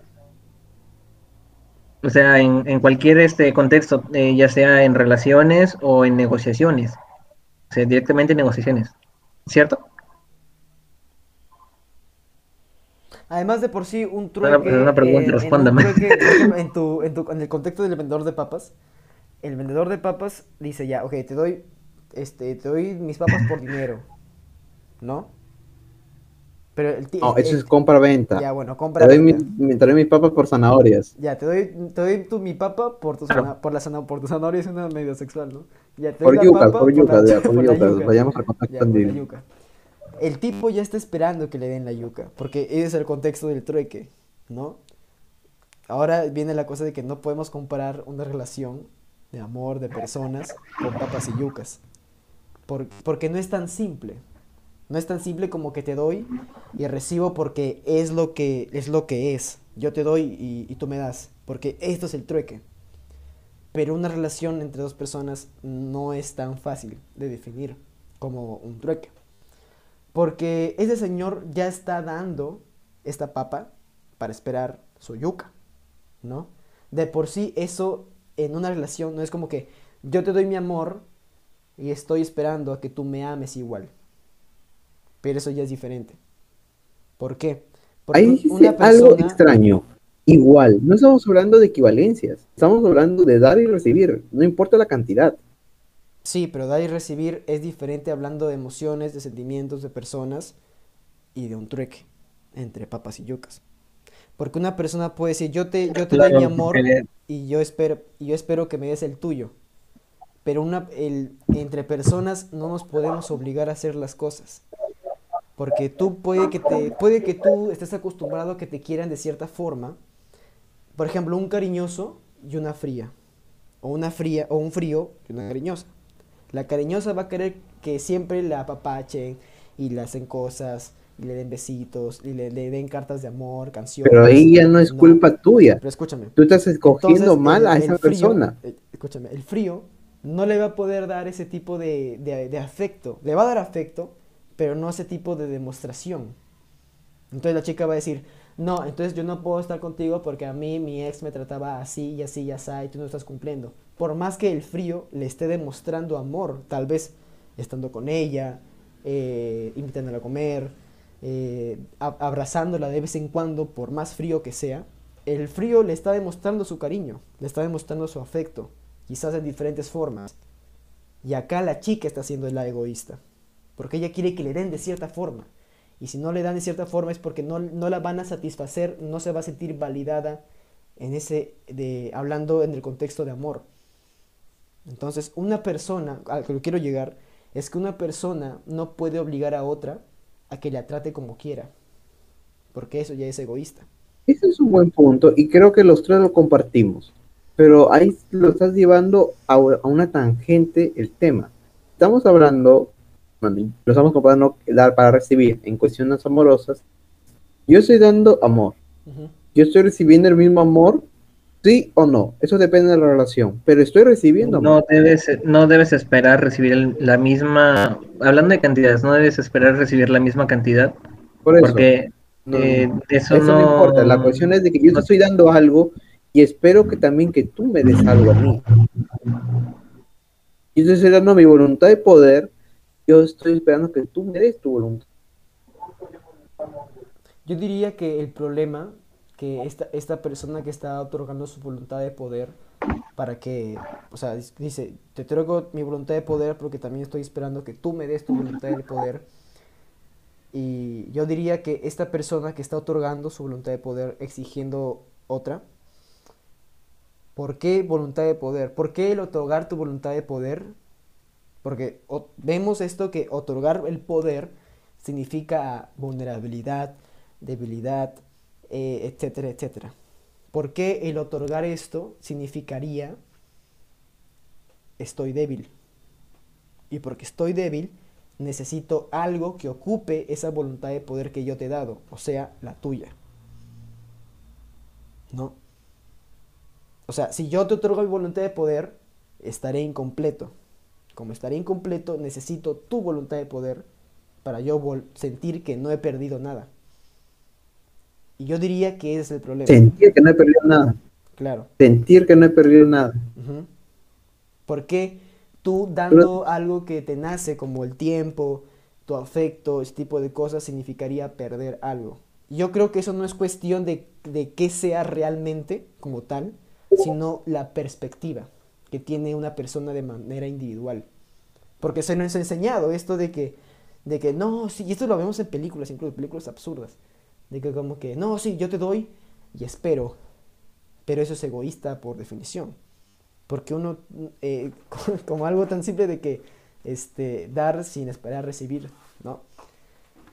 O sea, en, en cualquier este contexto, eh, ya sea en relaciones o en negociaciones. O sea, directamente en negociaciones. ¿Cierto? Además de por sí, un Una- trueque. una pregunta, en- en un respóndame. trueque, en, tu, en, tu, en el contexto del vendedor de papas, el vendedor de papas dice ya, ok, te doy, este, te doy mis papas por dinero, ¿no? Pero el No, el- eso el- es compra-venta. Ya, bueno, Te compra. doy, mi, te doy mis papas por zanahorias. Ya, te doy, te doy tu, mi papa por tu, Claro. zana- por la zana- por tu zanahoria, es una medio sexual, ¿no? Ya, te doy Por la yucas, papa por yucas, la- ya, por yucas. yuca. Vayamos al contacto Ya, El tipo ya está esperando que le den la yuca, porque ese es el contexto del trueque, ¿no? Ahora viene la cosa de que no podemos comparar una relación de amor de personas con papas y yucas. Por- porque no es tan simple. No es tan simple como que te doy y recibo porque es lo que es. Lo que es. Yo te doy y, y tú me das. Porque esto es el trueque. Pero una relación entre dos personas no es tan fácil de definir como un trueque. Porque ese señor ya está dando esta papa para esperar su yuca, ¿no? De por sí eso en una relación no es como que yo te doy mi amor y estoy esperando a que tú me ames igual. Pero eso ya es diferente. ¿Por qué? Porque Ahí dice algo extraño. Igual, no estamos hablando de equivalencias, estamos hablando de dar y recibir, no importa la cantidad. Sí, pero dar y recibir es diferente hablando de emociones, de sentimientos, de personas y de un trueque entre papas y yucas. Porque una persona puede decir, yo te, yo te doy mi amor y yo espero, y yo espero que me des el tuyo. Pero una, el, entre personas no nos podemos obligar a hacer las cosas. Porque tú puede que te, puede que tú estés acostumbrado a que te quieran de cierta forma. Por ejemplo, un cariñoso y una fría. O una fría, o un frío y una cariñosa. La cariñosa va a querer que siempre la apapachen y le hacen cosas, y le den besitos, y le, le den cartas de amor, canciones. Pero ahí ya no es No, culpa tuya. Pero escúchame. Tú estás escogiendo Entonces, mal el- a esa frío- persona. eh, escúchame, el frío no le va a poder dar ese tipo de, de- de afecto. Le va a dar afecto, pero no ese tipo de demostración. Entonces la chica va a decir, no, entonces yo no puedo estar contigo porque a mí mi ex me trataba así y así y así y tú no estás cumpliendo. Por más que el frío le esté demostrando amor, tal vez estando con ella, eh, invitándola a comer, eh, abrazándola de vez en cuando, por más frío que sea, el frío le está demostrando su cariño, le está demostrando su afecto, quizás en diferentes formas. Y acá la chica está siendo la egoísta, porque ella quiere que le den de cierta forma. Y si no le dan de cierta forma es porque no, no la van a satisfacer, no se va a sentir validada en ese, de, hablando en el contexto de amor. Entonces, una persona, a lo que quiero llegar, es que una persona no puede obligar a otra a que la trate como quiera, porque eso ya es egoísta. Ese es un buen punto y creo que los tres lo compartimos, pero ahí lo estás llevando a, a una tangente el tema. Estamos hablando, bueno, lo estamos comparando dar para recibir en cuestiones amorosas. Yo estoy dando amor, yo estoy recibiendo el mismo amor, sí o no, eso depende de la relación, pero estoy recibiendo amor. No debes, no debes esperar recibir el- la misma, hablando de cantidades, no debes esperar recibir la misma cantidad, Por eso, porque no, eh, eso, eso no, importa, la cuestión es de que yo te no- estoy dando algo y espero que también que tú me des algo a mí. Yo te estoy dando mi voluntad de poder, yo estoy esperando que tú me des tu voluntad. Yo diría que el problema que esta, esta persona que está otorgando su voluntad de poder para que, o sea, dice, te otorgo mi voluntad de poder porque también estoy esperando que tú me des tu voluntad de poder. Y yo diría que esta persona que está otorgando su voluntad de poder exigiendo otra, ¿por qué voluntad de poder? ¿Por qué el otorgar tu voluntad de poder? Porque vemos esto que otorgar el poder significa vulnerabilidad, debilidad, eh, etcétera, etcétera. ¿Por qué el otorgar esto significaría estoy débil? Y porque estoy débil, necesito algo que ocupe esa voluntad de poder que yo te he dado, o sea, la tuya. ¿No? O sea, si yo te otorgo mi voluntad de poder, estaré incompleto. Como estaré incompleto, necesito tu voluntad de poder para yo sentir que no he perdido nada. Y yo diría que ese es el problema. Sentir que no he perdido nada, Claro. sentir que no he perdido nada. Ujú. ¿Por qué tú dando algo que te nace como el tiempo, tu afecto, ese tipo de cosas, significaría perder algo? Yo creo que eso no es cuestión de, de qué sea realmente como tal, sino la perspectiva que tiene una persona de manera individual. Porque se nos ha enseñado esto de que, de que no, sí, y esto lo vemos en películas, incluso películas absurdas, que como que, no, sí, yo te doy y espero, pero eso es egoísta por definición. Porque uno, eh, como algo tan simple de que este, dar sin esperar recibir, ¿no?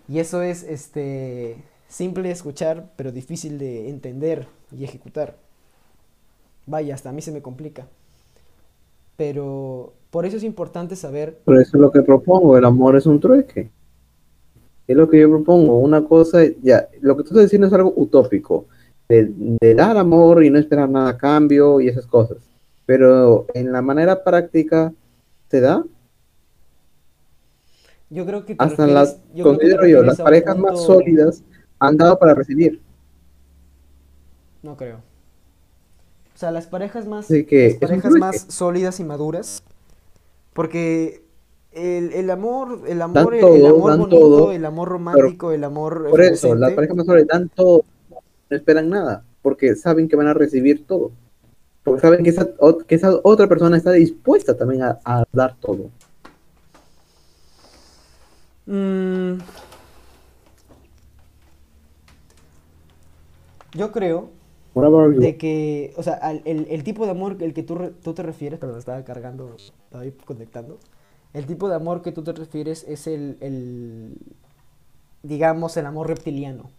Y eso es este, simple de escuchar, pero difícil de entender y ejecutar. Vaya, hasta a mí se me complica. Pero por eso es importante saber, Por eso es lo que propongo, el amor es un trueque. Es lo que yo propongo, una cosa, ya, lo que tú estás diciendo es algo utópico, de, de dar amor y no esperar nada a cambio y esas cosas. Pero en la manera práctica, ¿se da? yo creo que Hasta refieres- las, yo considero yo, las parejas más sólidas han dado para recibir. No creo. O sea, las parejas más, Así que las parejas más sólidas y maduras, porque el, el amor, el amor, el, todo, el amor bonito, todo, el amor romántico, el amor Por eso, las efervescente, parejas más sólidas dan todo, no esperan nada, porque saben que van a recibir todo. Porque saben que esa, que esa otra persona está dispuesta también a, a dar todo. Mm, yo creo de que, o sea, al- el, el tipo de amor el que tú, re- tú te refieres, perdón, estaba cargando, estaba ahí conectando. El tipo de amor que tú te refieres es el, el digamos, el amor reptiliano.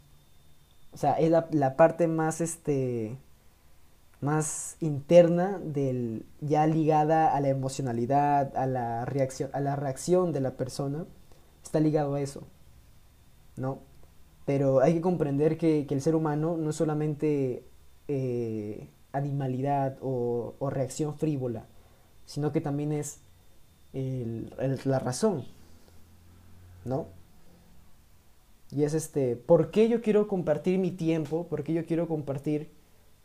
O sea, es la, parte más, este, más interna del, ya ligada a la emocionalidad, a la reacción, a la reacción de la persona, está ligado a eso, ¿no? Pero hay que comprender que, que el ser humano no es solamente eh, animalidad o, o reacción frívola, sino que también es el- la razón, ¿no? Y es este, ¿por qué yo quiero compartir mi tiempo? ¿Por qué yo quiero compartir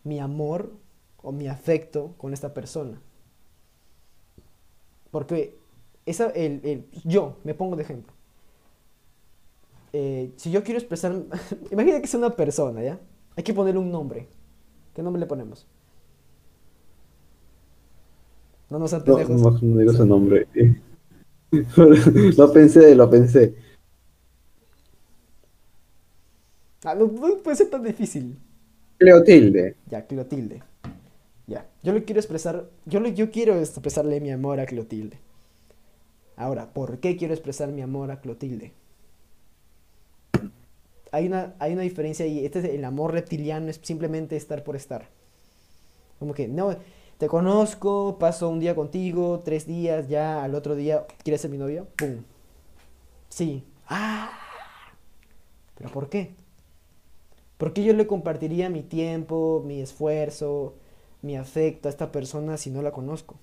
mi amor o mi afecto con esta persona? Porque esa, el, el- yo, me pongo de ejemplo. eh, si yo quiero expresar, imagina que es una persona, ¿ya? Hay que ponerle un nombre. ¿Qué nombre le ponemos? No nos No, pendejos. no, no digo ese nombre. lo pensé, lo pensé. Ah, no, no puede ser tan difícil. Cleotilde. Ya, Clotilde. Ya. Yo le quiero expresar. Yo, le, yo quiero expresarle mi amor a Clotilde. Ahora, ¿por qué quiero expresar mi amor a Clotilde? Hay una, hay una diferencia y este es el amor reptiliano es simplemente estar por estar. Como que, no, te conozco, paso un día contigo, tres días, ya al otro día, ¿quieres ser mi novia? ¡Pum! Sí. ¡Ah! ¿Pero por qué? ¿Por qué yo le compartiría mi tiempo, mi esfuerzo, mi afecto a esta persona si no la conozco?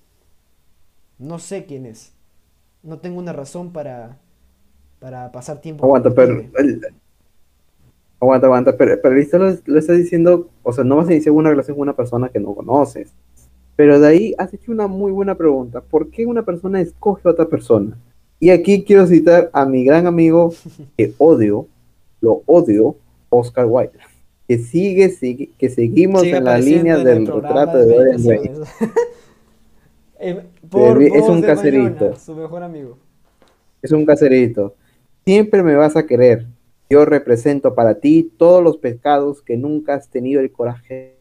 No sé quién es. No tengo una razón para, para pasar tiempo con Aguanta, pero. El- Aguanta, aguanta, pero, pero lo, lo estás diciendo, o sea, no vas a iniciar una relación con una persona que no conoces. Pero de ahí has hecho una muy buena pregunta. ¿Por qué una persona escoge a otra persona? Y aquí quiero citar a mi gran amigo que odio, lo odio, Oscar Wilde. Que sigue, sigue que seguimos Sigue en la línea en del retrato de Dorian Gray. Eh, Es un caserito. Bayona, su mejor amigo. Es un caserito. Siempre me vas a querer. Yo represento para ti todos los pecados que nunca has tenido el coraje.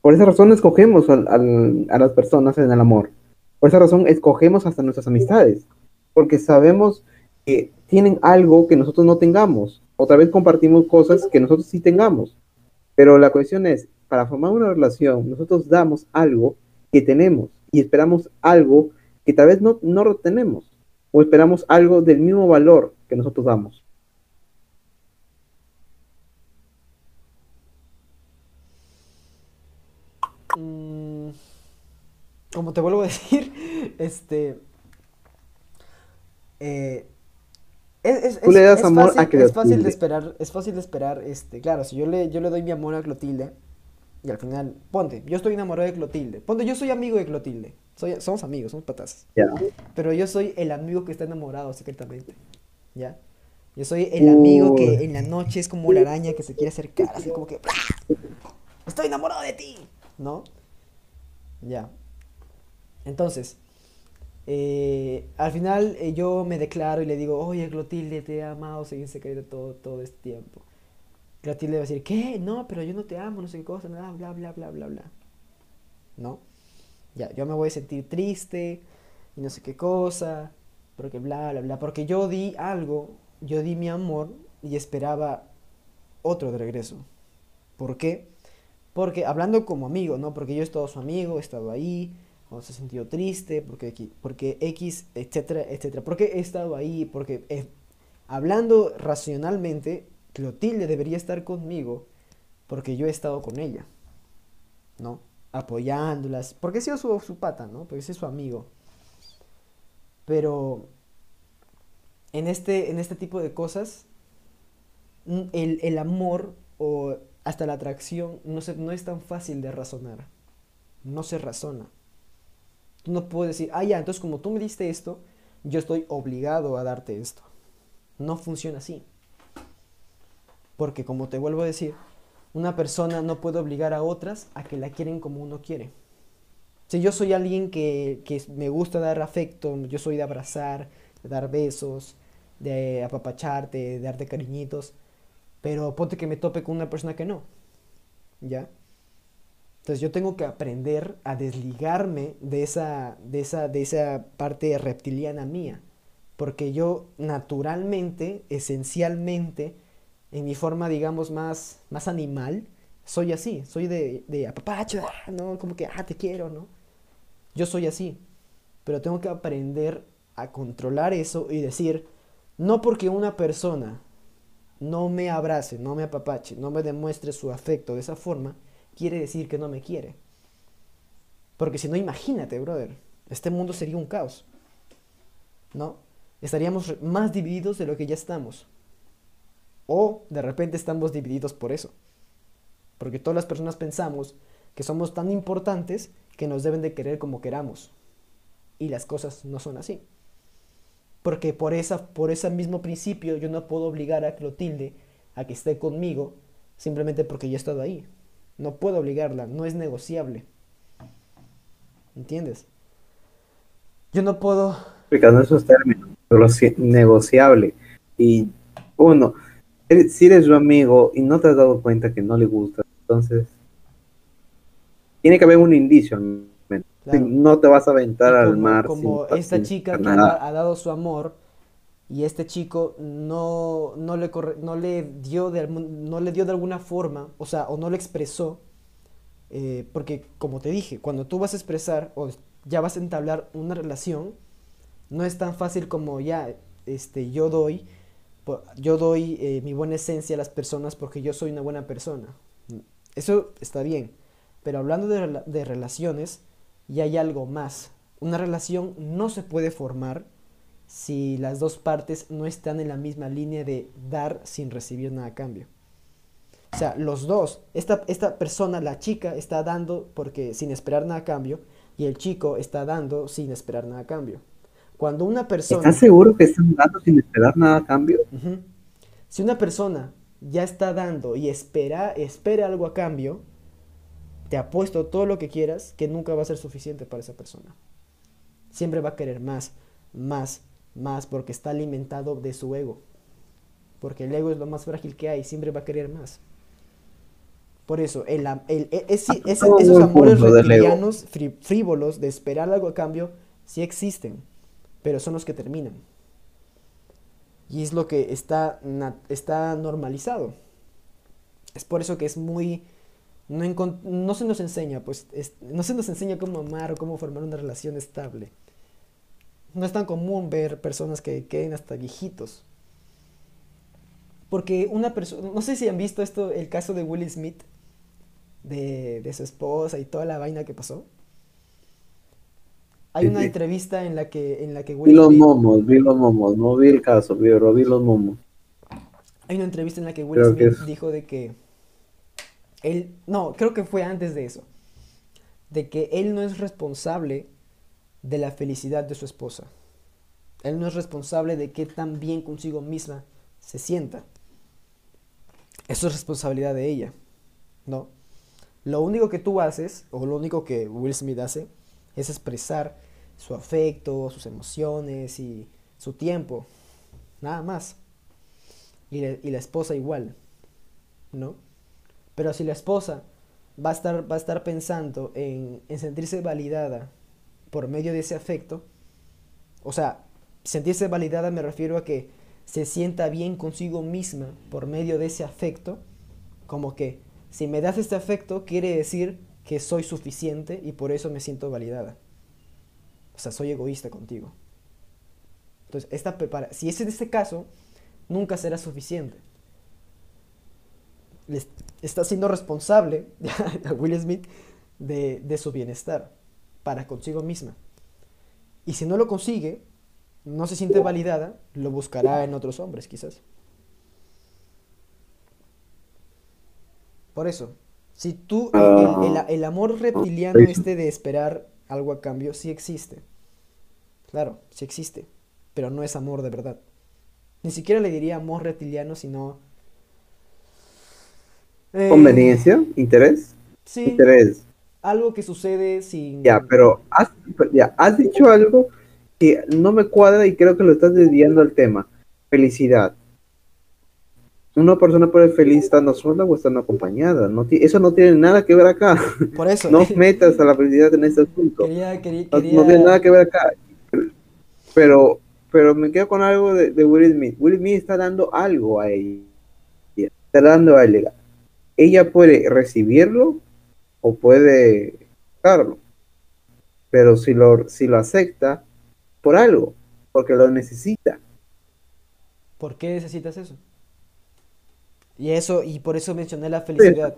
Por esa razón escogemos a las personas en el amor. Por esa razón escogemos hasta nuestras amistades. Porque sabemos que tienen algo que nosotros no tengamos. Otra vez compartimos cosas que nosotros sí tengamos. Pero la cuestión es, para formar una relación, nosotros damos algo que tenemos y esperamos algo que tal vez no, no tenemos. O esperamos algo del mismo valor que nosotros damos. Mm, como te vuelvo a decir, este. eh, es, es- Tú es- le das es amor fácil, a es fácil Clotilde. de esperar, es fácil de esperar, este, claro, si yo le, yo le doy mi amor a Clotilde, y al final, ponte, yo estoy enamorado de Clotilde, ponte, yo soy amigo de Clotilde, soy, somos amigos, somos patas, Ya. pero yo soy el amigo que está enamorado secretamente, ¿ya? Yo soy el amigo que en la noche es como la araña que se quiere acercar, así como que, estoy enamorado de ti, ¿no? Ya. Entonces, eh, al final eh, yo me declaro y le digo, oye Clotilde, te he amado en secreto todo, todo este tiempo. Clotilde va a decir, ¿qué? No, pero yo no te amo, no sé qué cosa, bla, bla, bla, bla, bla, bla. ¿No? Ya, yo me voy a sentir triste y no sé qué cosa, porque bla, bla, bla, porque yo di algo, yo di mi amor y esperaba otro de regreso. ¿Por qué? Porque hablando como amigo, ¿no? Porque yo he estado su amigo, he estado ahí, cuando se ha sentido triste, porque, porque X, etcétera, etcétera. Porque he estado ahí, porque eh, hablando racionalmente, Clotilde debería estar conmigo porque yo he estado con ella, ¿no? Apoyándolas, porque he sido su, su pata, ¿no? Porque soy su amigo. Pero en este, en este tipo de cosas, el, el amor o hasta la atracción no, se, no es tan fácil de razonar. No se razona. Tú no puedes decir, ah, ya, entonces como tú me diste esto, yo estoy obligado a darte esto. No funciona así. Porque como te vuelvo a decir, una persona no puede obligar a otras a que la quieren como uno quiere. Si yo soy alguien que, que me gusta dar afecto, yo soy de abrazar, de dar besos, de apapacharte, de darte cariñitos, pero ponte que me tope con una persona que no. ¿Ya? Entonces yo tengo que aprender a desligarme de esa, de esa, de esa parte reptiliana mía. Porque yo naturalmente, esencialmente, en mi forma, digamos, más, más animal, soy así. Soy de, de apapacho, ah, ¿no? Como que, ah, te quiero, ¿no? Yo soy así. Pero tengo que aprender a controlar eso y decir, no porque una persona no me abrace, no me apapache, no me demuestre su afecto de esa forma, quiere decir que no me quiere. Porque si no, imagínate, brother, este mundo sería un caos. ¿No? Estaríamos más divididos de lo que ya estamos. O de repente estamos divididos por eso. Porque todas las personas pensamos que somos tan importantes que nos deben de querer como queramos. Y las cosas no son así. Porque por, esa, por ese mismo principio yo no puedo obligar a Clotilde a que esté conmigo simplemente porque yo he estado ahí. No puedo obligarla, no es negociable. ¿Entiendes? Yo no puedo... Explicando esos términos, negociable. Y uno, si eres su amigo y no te has dado cuenta que no le gusta, entonces tiene que haber un indicio. Te vas a aventar al mar. Como esta chica que ha, dado su amor y este chico no, no, le, no, le dio de, no le dio de alguna forma, o sea, o no le expresó, eh, porque como te dije, cuando tú vas a expresar o ya vas a entablar una relación, no es tan fácil como ya este, yo doy, yo doy eh, mi buena esencia a las personas porque yo soy una buena persona. Eso está bien, pero hablando de, de relaciones, ya hay algo más. Una relación no se puede formar si las dos partes no están en la misma línea de dar sin recibir nada a cambio. O sea, los dos, esta, esta persona, la chica, está dando porque sin esperar nada a cambio y el chico está dando sin esperar nada a cambio. Cuando una persona... ¿Estás seguro que están dando sin esperar nada a cambio? Si una persona ya está dando y espera, espera algo a cambio, te apuesto todo lo que quieras que nunca va a ser suficiente para esa persona. Siempre va a querer más, más, más, porque está alimentado de su ego. Porque el ego es lo más frágil que hay, siempre va a querer más. Por eso, el, el, e, esos amores reptilianos frívolos de esperar algo a cambio, sí existen, pero son los que terminan. Y es lo que está, está normalizado. Es por eso que es muy... No, no se nos enseña, pues, no se nos enseña cómo amar o cómo formar una relación estable. No es tan común ver personas que queden hasta viejitos. Porque una persona, no sé si han visto esto, el caso de Will Smith, de, su esposa y toda la vaina que pasó. Hay una entrevista en la que, en la que Will vi los momos, vi los momos, no vi el caso, vi, vi los momos. Hay una entrevista en la que Will Smith dijo de que él, no, creo que fue antes de eso, de que él no es responsable de la felicidad de su esposa. Él no es responsable de que tan bien consigo misma se sienta. Eso es responsabilidad de ella, ¿no? Lo único que tú haces, o lo único que Will Smith hace, es expresar su afecto, sus emociones y su tiempo. Nada más. Y, la esposa igual, ¿no? Pero si la esposa va a estar, va a estar pensando en, en sentirse validada por medio de ese afecto, o sea, sentirse validada me refiero a que se sienta bien consigo misma por medio de ese afecto, como que si me das este afecto, quiere decir que soy suficiente y por eso me siento validada. O sea, soy egoísta contigo. Entonces, esta prepara si es este caso, nunca será suficiente. Está siendo responsable a Will Smith de, su bienestar para consigo misma. Y si no lo consigue, no se siente validada, lo buscará en otros hombres, quizás. Por eso, si tú, ah. el, amor reptiliano este de esperar algo a cambio, sí existe. Claro, sí existe, pero no es amor de verdad. Ni siquiera le diría amor reptiliano, sino... Eh, ¿Conveniencia? ¿Interés? Sí. Interés. Algo que sucede sin... Ya, pero has, ya, has dicho algo que no me cuadra y creo que lo estás desviando al tema. Felicidad una persona puede ser feliz estando sola o estando acompañada. No eso no tiene nada que ver acá. Por eso. No metas a la felicidad en este asunto. Quería, quería, no, tiene nada que ver acá. Pero, pero me quedo con algo de, de Will Smith. Will Smith está dando algo a ella. Está dando a ella. Ella puede recibirlo o puede darlo. Pero si lo, si lo acepta, por algo, porque lo necesita. ¿Por qué necesitas eso? Y eso, y por eso mencioné la felicidad.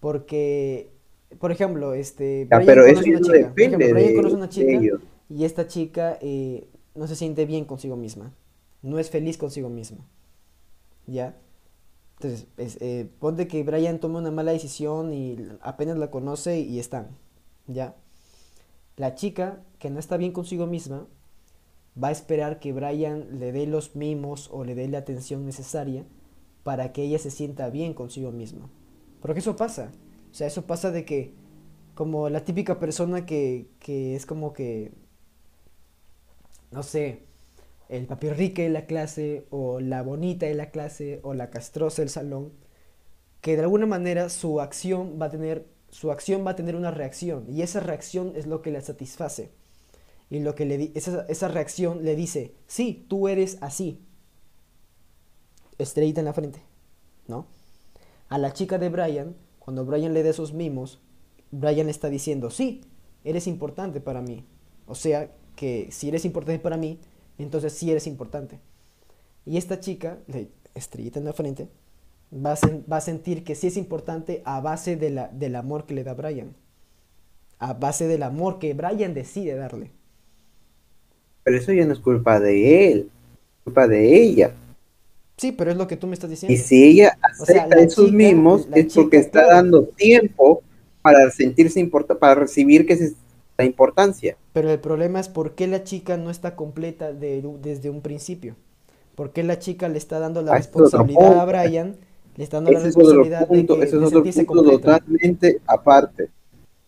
Porque, por ejemplo, este. Brian pero conoce una chica. Brian conoce una chica y esta chica eh, no se siente bien consigo misma. No es feliz consigo misma. ¿Ya? Entonces, eh, ponte que Brian tome una mala decisión y apenas la conoce y están. ¿Ya? La chica que no está bien consigo misma va a esperar que Brian le dé los mimos o le dé la atención necesaria para que ella se sienta bien consigo misma. Porque eso pasa. O sea, eso pasa de que como la típica persona que, que es como que, no sé, el papirrique de la clase o la bonita de la clase o la castrosa del salón, que de alguna manera su acción va a tener su acción va a tener una reacción y esa reacción es lo que la satisface. Y lo que le esa, esa reacción le dice, sí, tú eres así. Estrellita en la frente, ¿no? A la chica de Brian, cuando Brian le da esos mimos, Brian está diciendo, sí, eres importante para mí. O sea, que si eres importante para mí, entonces sí eres importante. Y esta chica, estrellita en la frente, va a, sentir que sí es importante a base de la, del amor que le da Brian. A base del amor que Brian decide darle. Pero eso ya no es culpa de él, es culpa de ella. Sí, pero es lo que tú me estás diciendo. Y si ella acepta esos mismos, es porque está dando tiempo para sentirse importante, para recibir que es importancia. Pero el problema es por qué la chica no está completa desde un principio. ¿Por qué la chica le está dando la ah, responsabilidad a Brian le está dando la responsabilidad de que, ese es otro punto totalmente aparte.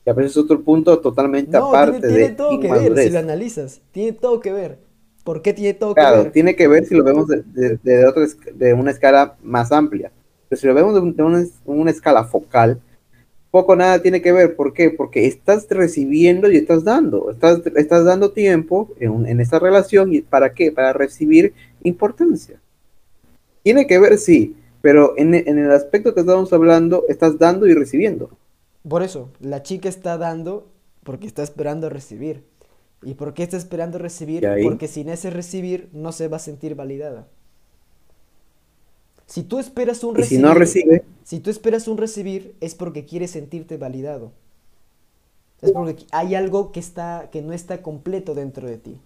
Y a veces es otro punto totalmente aparte. Tiene, tiene todo que ver si lo analizas. Tiene todo que ver. ¿Por qué tiene todo que ver? Tiene que ver si lo vemos de, de, de, una escala más amplia. Pero si lo vemos de, una, una, escala focal, poco nada tiene que ver. ¿Por qué? Porque estás recibiendo y estás dando. Estás, estás dando tiempo en, en esta relación. ¿Y para qué? Para recibir importancia. Tiene que ver, sí, pero en, el aspecto que estamos hablando, estás dando y recibiendo. Por eso, la chica está dando porque está esperando recibir. ¿Y por qué está esperando recibir? Porque sin ese recibir no se va a sentir validada. Si tú esperas un recibir, si no recibe, si tú esperas un recibir es porque quieres sentirte validado. Es porque hay algo que está que no está completo dentro de ti.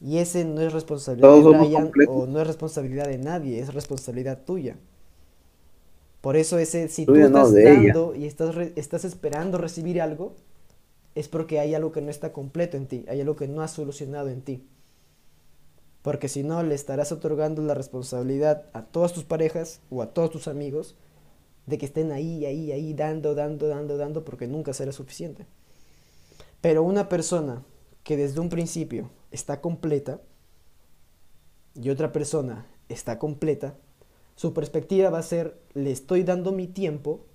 Y ese no es responsabilidad de Brian o no es responsabilidad de nadie, es responsabilidad tuya. Por eso ese, si tú estás dando y estás, estás esperando recibir algo, es porque hay algo que no está completo en ti, hay algo que no has solucionado en ti. Porque si no, le estarás otorgando la responsabilidad a todas tus parejas o a todos tus amigos de que estén ahí, ahí, ahí, dando, dando, dando, dando, porque nunca será suficiente. Pero una persona que desde un principio está completa y otra persona está completa, su perspectiva va a ser, le estoy dando mi tiempo,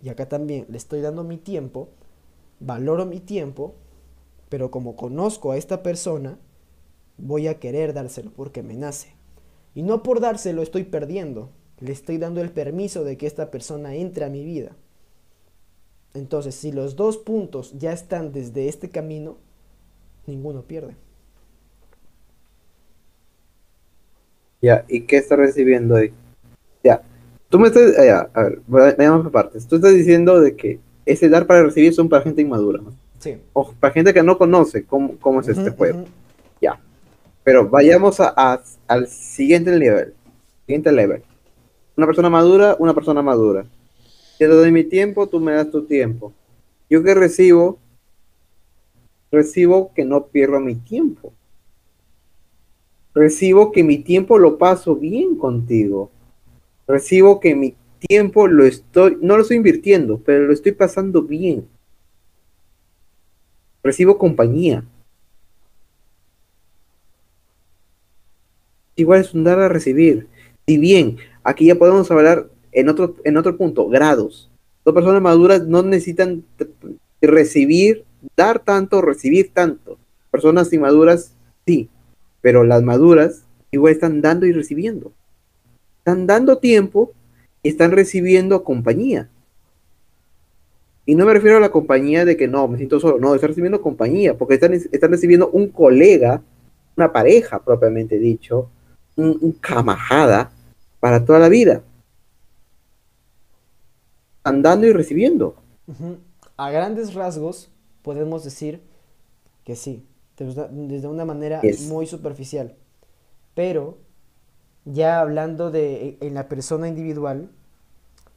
y acá también le estoy dando mi tiempo, valoro mi tiempo, pero como conozco a esta persona, voy a querer dárselo porque me nace. Y no por dárselo estoy perdiendo, le estoy dando el permiso de que esta persona entre a mi vida. Entonces, si los dos puntos ya están desde este camino, ninguno pierde. Ya, ¿y qué está recibiendo ahí? Ya, tú me estás, ya, a ver, veamos por partes. Tú estás diciendo de que ese dar para recibir son para gente inmadura, ¿no? Sí. O para gente que no conoce cómo, cómo es este juego. Pero vayamos a, al siguiente nivel. Siguiente level. Una persona madura, una persona madura. Yo te doy mi tiempo, tú me das tu tiempo. Yo que recibo, recibo que no pierdo mi tiempo. Recibo que mi tiempo lo paso bien contigo. Recibo que mi tiempo lo estoy, no lo estoy invirtiendo, pero lo estoy pasando bien. Recibo compañía. Igual es un dar a recibir. Si bien aquí ya podemos hablar en otro, en otro punto, grados. Dos personas maduras no necesitan recibir, dar tanto, recibir tanto. Personas inmaduras, sí, pero las maduras igual están dando y recibiendo. Están dando tiempo y están recibiendo compañía. Y no me refiero a la compañía de que no, me siento solo, no, están recibiendo compañía, porque están, están recibiendo un colega, una pareja propiamente dicho, un, camajada para toda la vida. Andando y recibiendo. A grandes rasgos podemos decir que sí, desde una manera muy superficial. Pero ya hablando de en la persona individual,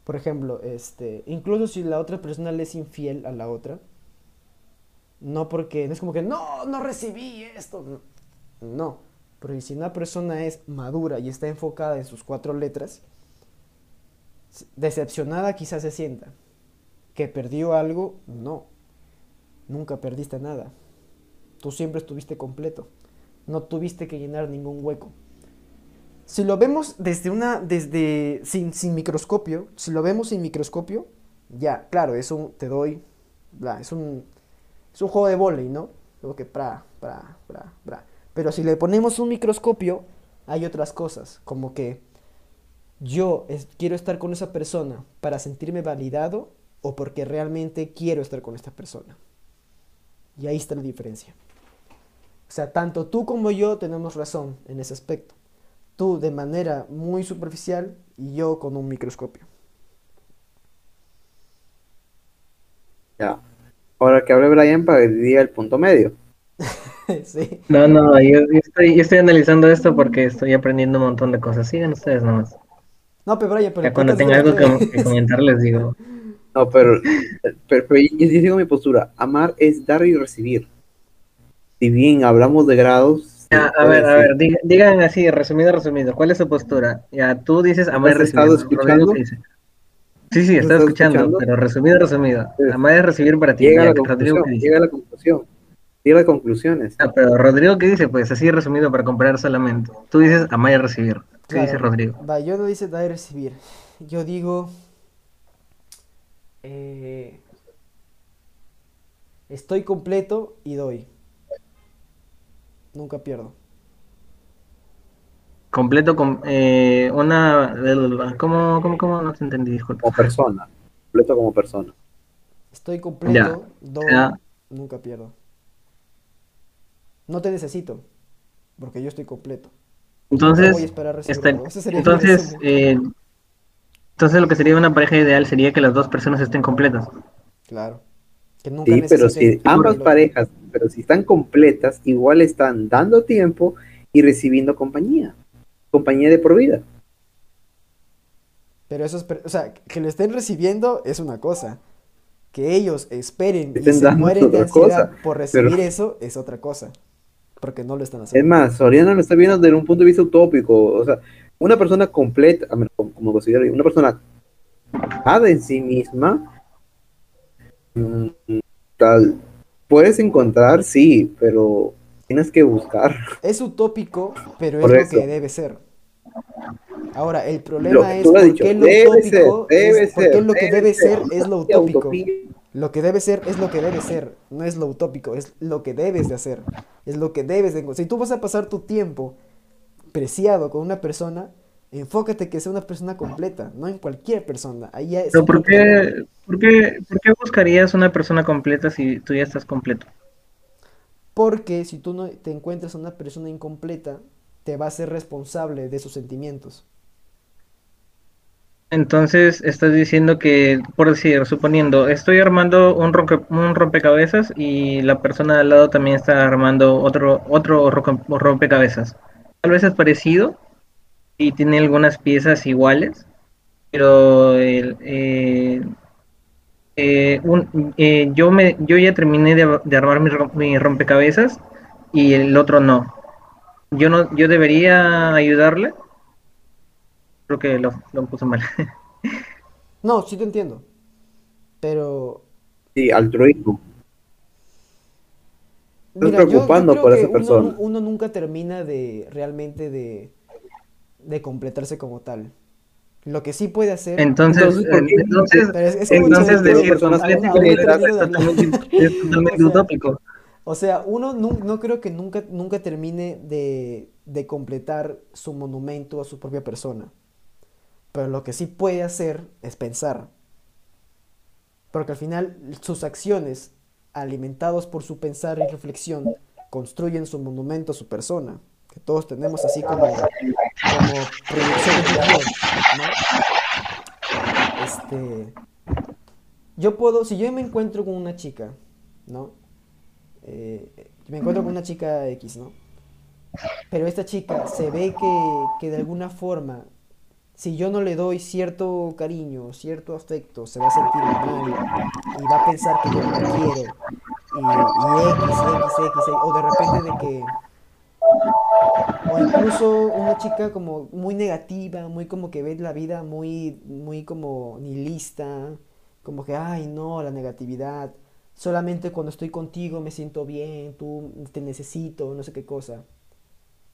por ejemplo, este, incluso si la otra persona le es infiel a la otra, no porque, no es como que, no, no recibí esto. No. Porque si una persona es madura y está enfocada en sus cuatro letras, decepcionada quizás se sienta. ¿Que perdió algo? No. Nunca perdiste nada. Tú siempre estuviste completo. No tuviste que llenar ningún hueco. Si lo vemos desde una, desde, sin, sin microscopio, si lo vemos sin microscopio, ya, claro, es un, te doy, bla, es un, es un juego de vóley, ¿no? Como que pra, pra, pra, pra. Pero si le ponemos un microscopio, hay otras cosas, como que yo es- quiero estar con esa persona para sentirme validado o porque realmente quiero estar con esta persona. Y ahí está la diferencia. O sea, tanto tú como yo tenemos razón en ese aspecto. Tú de manera muy superficial y yo con un microscopio. Ya. Ahora que hable Brian para que diga el punto medio. sí. No, no, yo, yo estoy, yo estoy analizando esto porque estoy aprendiendo un montón de cosas. Sigan ustedes nomás. No, pero Brian, pero Ya cuando ¿cuántas tenga algo que, comentar les digo. No, pero, pero, pero yo, yo digo mi postura. Amar es dar y recibir. Si bien hablamos de grados. Ya, a ver, a ver, diga- digan así, resumido, resumido. ¿Cuál es su postura? Ya, tú dices amar y ¿Has recibir. estado escuchando? Sí, sí, ¿Has estaba escuchando, escuchando? pero resumido, resumido. Sí. Amar y recibir para ti. Llega. Llega a la conclusión. Llega a las conclusiones. Ah, pero Rodrigo, ¿qué dice? Pues así resumido para comparar solamente. Tú dices amar y recibir. ¿Qué dice Claro. Rodrigo? Va, yo no dice y recibir. Yo digo. eh, estoy completo y doy. Nunca pierdo. Completo con eh, una... ¿Cómo, cómo, cómo? No te entendí, disculpa. Como persona. Completo como persona. Estoy completo, Ya, doy, ya. nunca pierdo. No te necesito, porque yo estoy completo. Entonces, está- mi entonces, eh, entonces lo que sería una pareja ideal sería que las dos personas estén completas. Claro. Que nunca Sí, pero si ambas parejas, pero si están completas, igual están dando tiempo y recibiendo compañía. Compañía de por vida. Pero eso es, o sea, que lo estén recibiendo es una cosa. Que ellos esperen y se mueren de cosa, ansiedad por recibir pero- eso es otra cosa. Porque no lo están Es haciendo. más, Soriana lo está viendo desde un punto de vista utópico. O sea, una persona completa, como, considero una persona dada en sí misma, mm, tal, puedes encontrar, sí, pero tienes que buscar. Es utópico, pero es lo que debe ser. Ahora, el problema que es lo has dicho, lo debe ser, debe es, lo que debe ser ser. es lo utópico. utopía. Lo que debe ser es lo que debe ser, no es lo utópico, es lo que debes de hacer, es lo que debes de... Si tú vas a pasar tu tiempo preciado con una persona, enfócate que sea una persona completa, no en cualquier persona. Ahí ya es Pero ¿por qué, por, qué, ¿por qué buscarías una persona completa si tú ya estás completo? Porque si tú no te encuentras una persona incompleta, te va a ser responsable de sus sentimientos. Entonces estás diciendo que, por decir, suponiendo, estoy armando un, rompe- un rompecabezas y la persona de al lado también está armando otro, otro ro- rompecabezas. Tal vez es parecido y tiene algunas piezas iguales, pero el, eh, eh, un- eh, yo, me, yo ya terminé de, armar mi, mi rompecabezas y el otro no. Yo no, yo debería ayudarle. Creo que lo, lo puse mal. No, sí te entiendo. Pero Sí, altruismo. Estás Mira, yo- yo preocupando creo por que esa uno, persona. uno nunca termina de realmente de, de completarse como tal. Lo que sí puede hacer. Entonces, Entonces, ¿por qué- entonces, Pero es- es entonces decir no es totalmente, utópico. O sea, uno nu- no, creo que nunca, nunca termine de, de completar su monumento a su propia persona. Pero lo que sí puede hacer es pensar. Porque al final sus acciones, alimentados por su pensar y reflexión, construyen su monumento su persona. Que todos tenemos así como, como ¿no? Este, yo puedo, si yo me encuentro con una chica, ¿no? Eh, me encuentro con una chica X, ¿no? Pero esta chica se ve que, que de alguna forma, si yo no le doy cierto cariño, cierto afecto, se va a sentir mal y va a pensar que yo no la quiero. Y, X, X, X, o de repente de que, O incluso una chica como muy negativa, muy como que ve la vida muy, muy como nihilista, como que, ay no, la negatividad, solamente cuando estoy contigo me siento bien, tú te necesito, no sé qué cosa.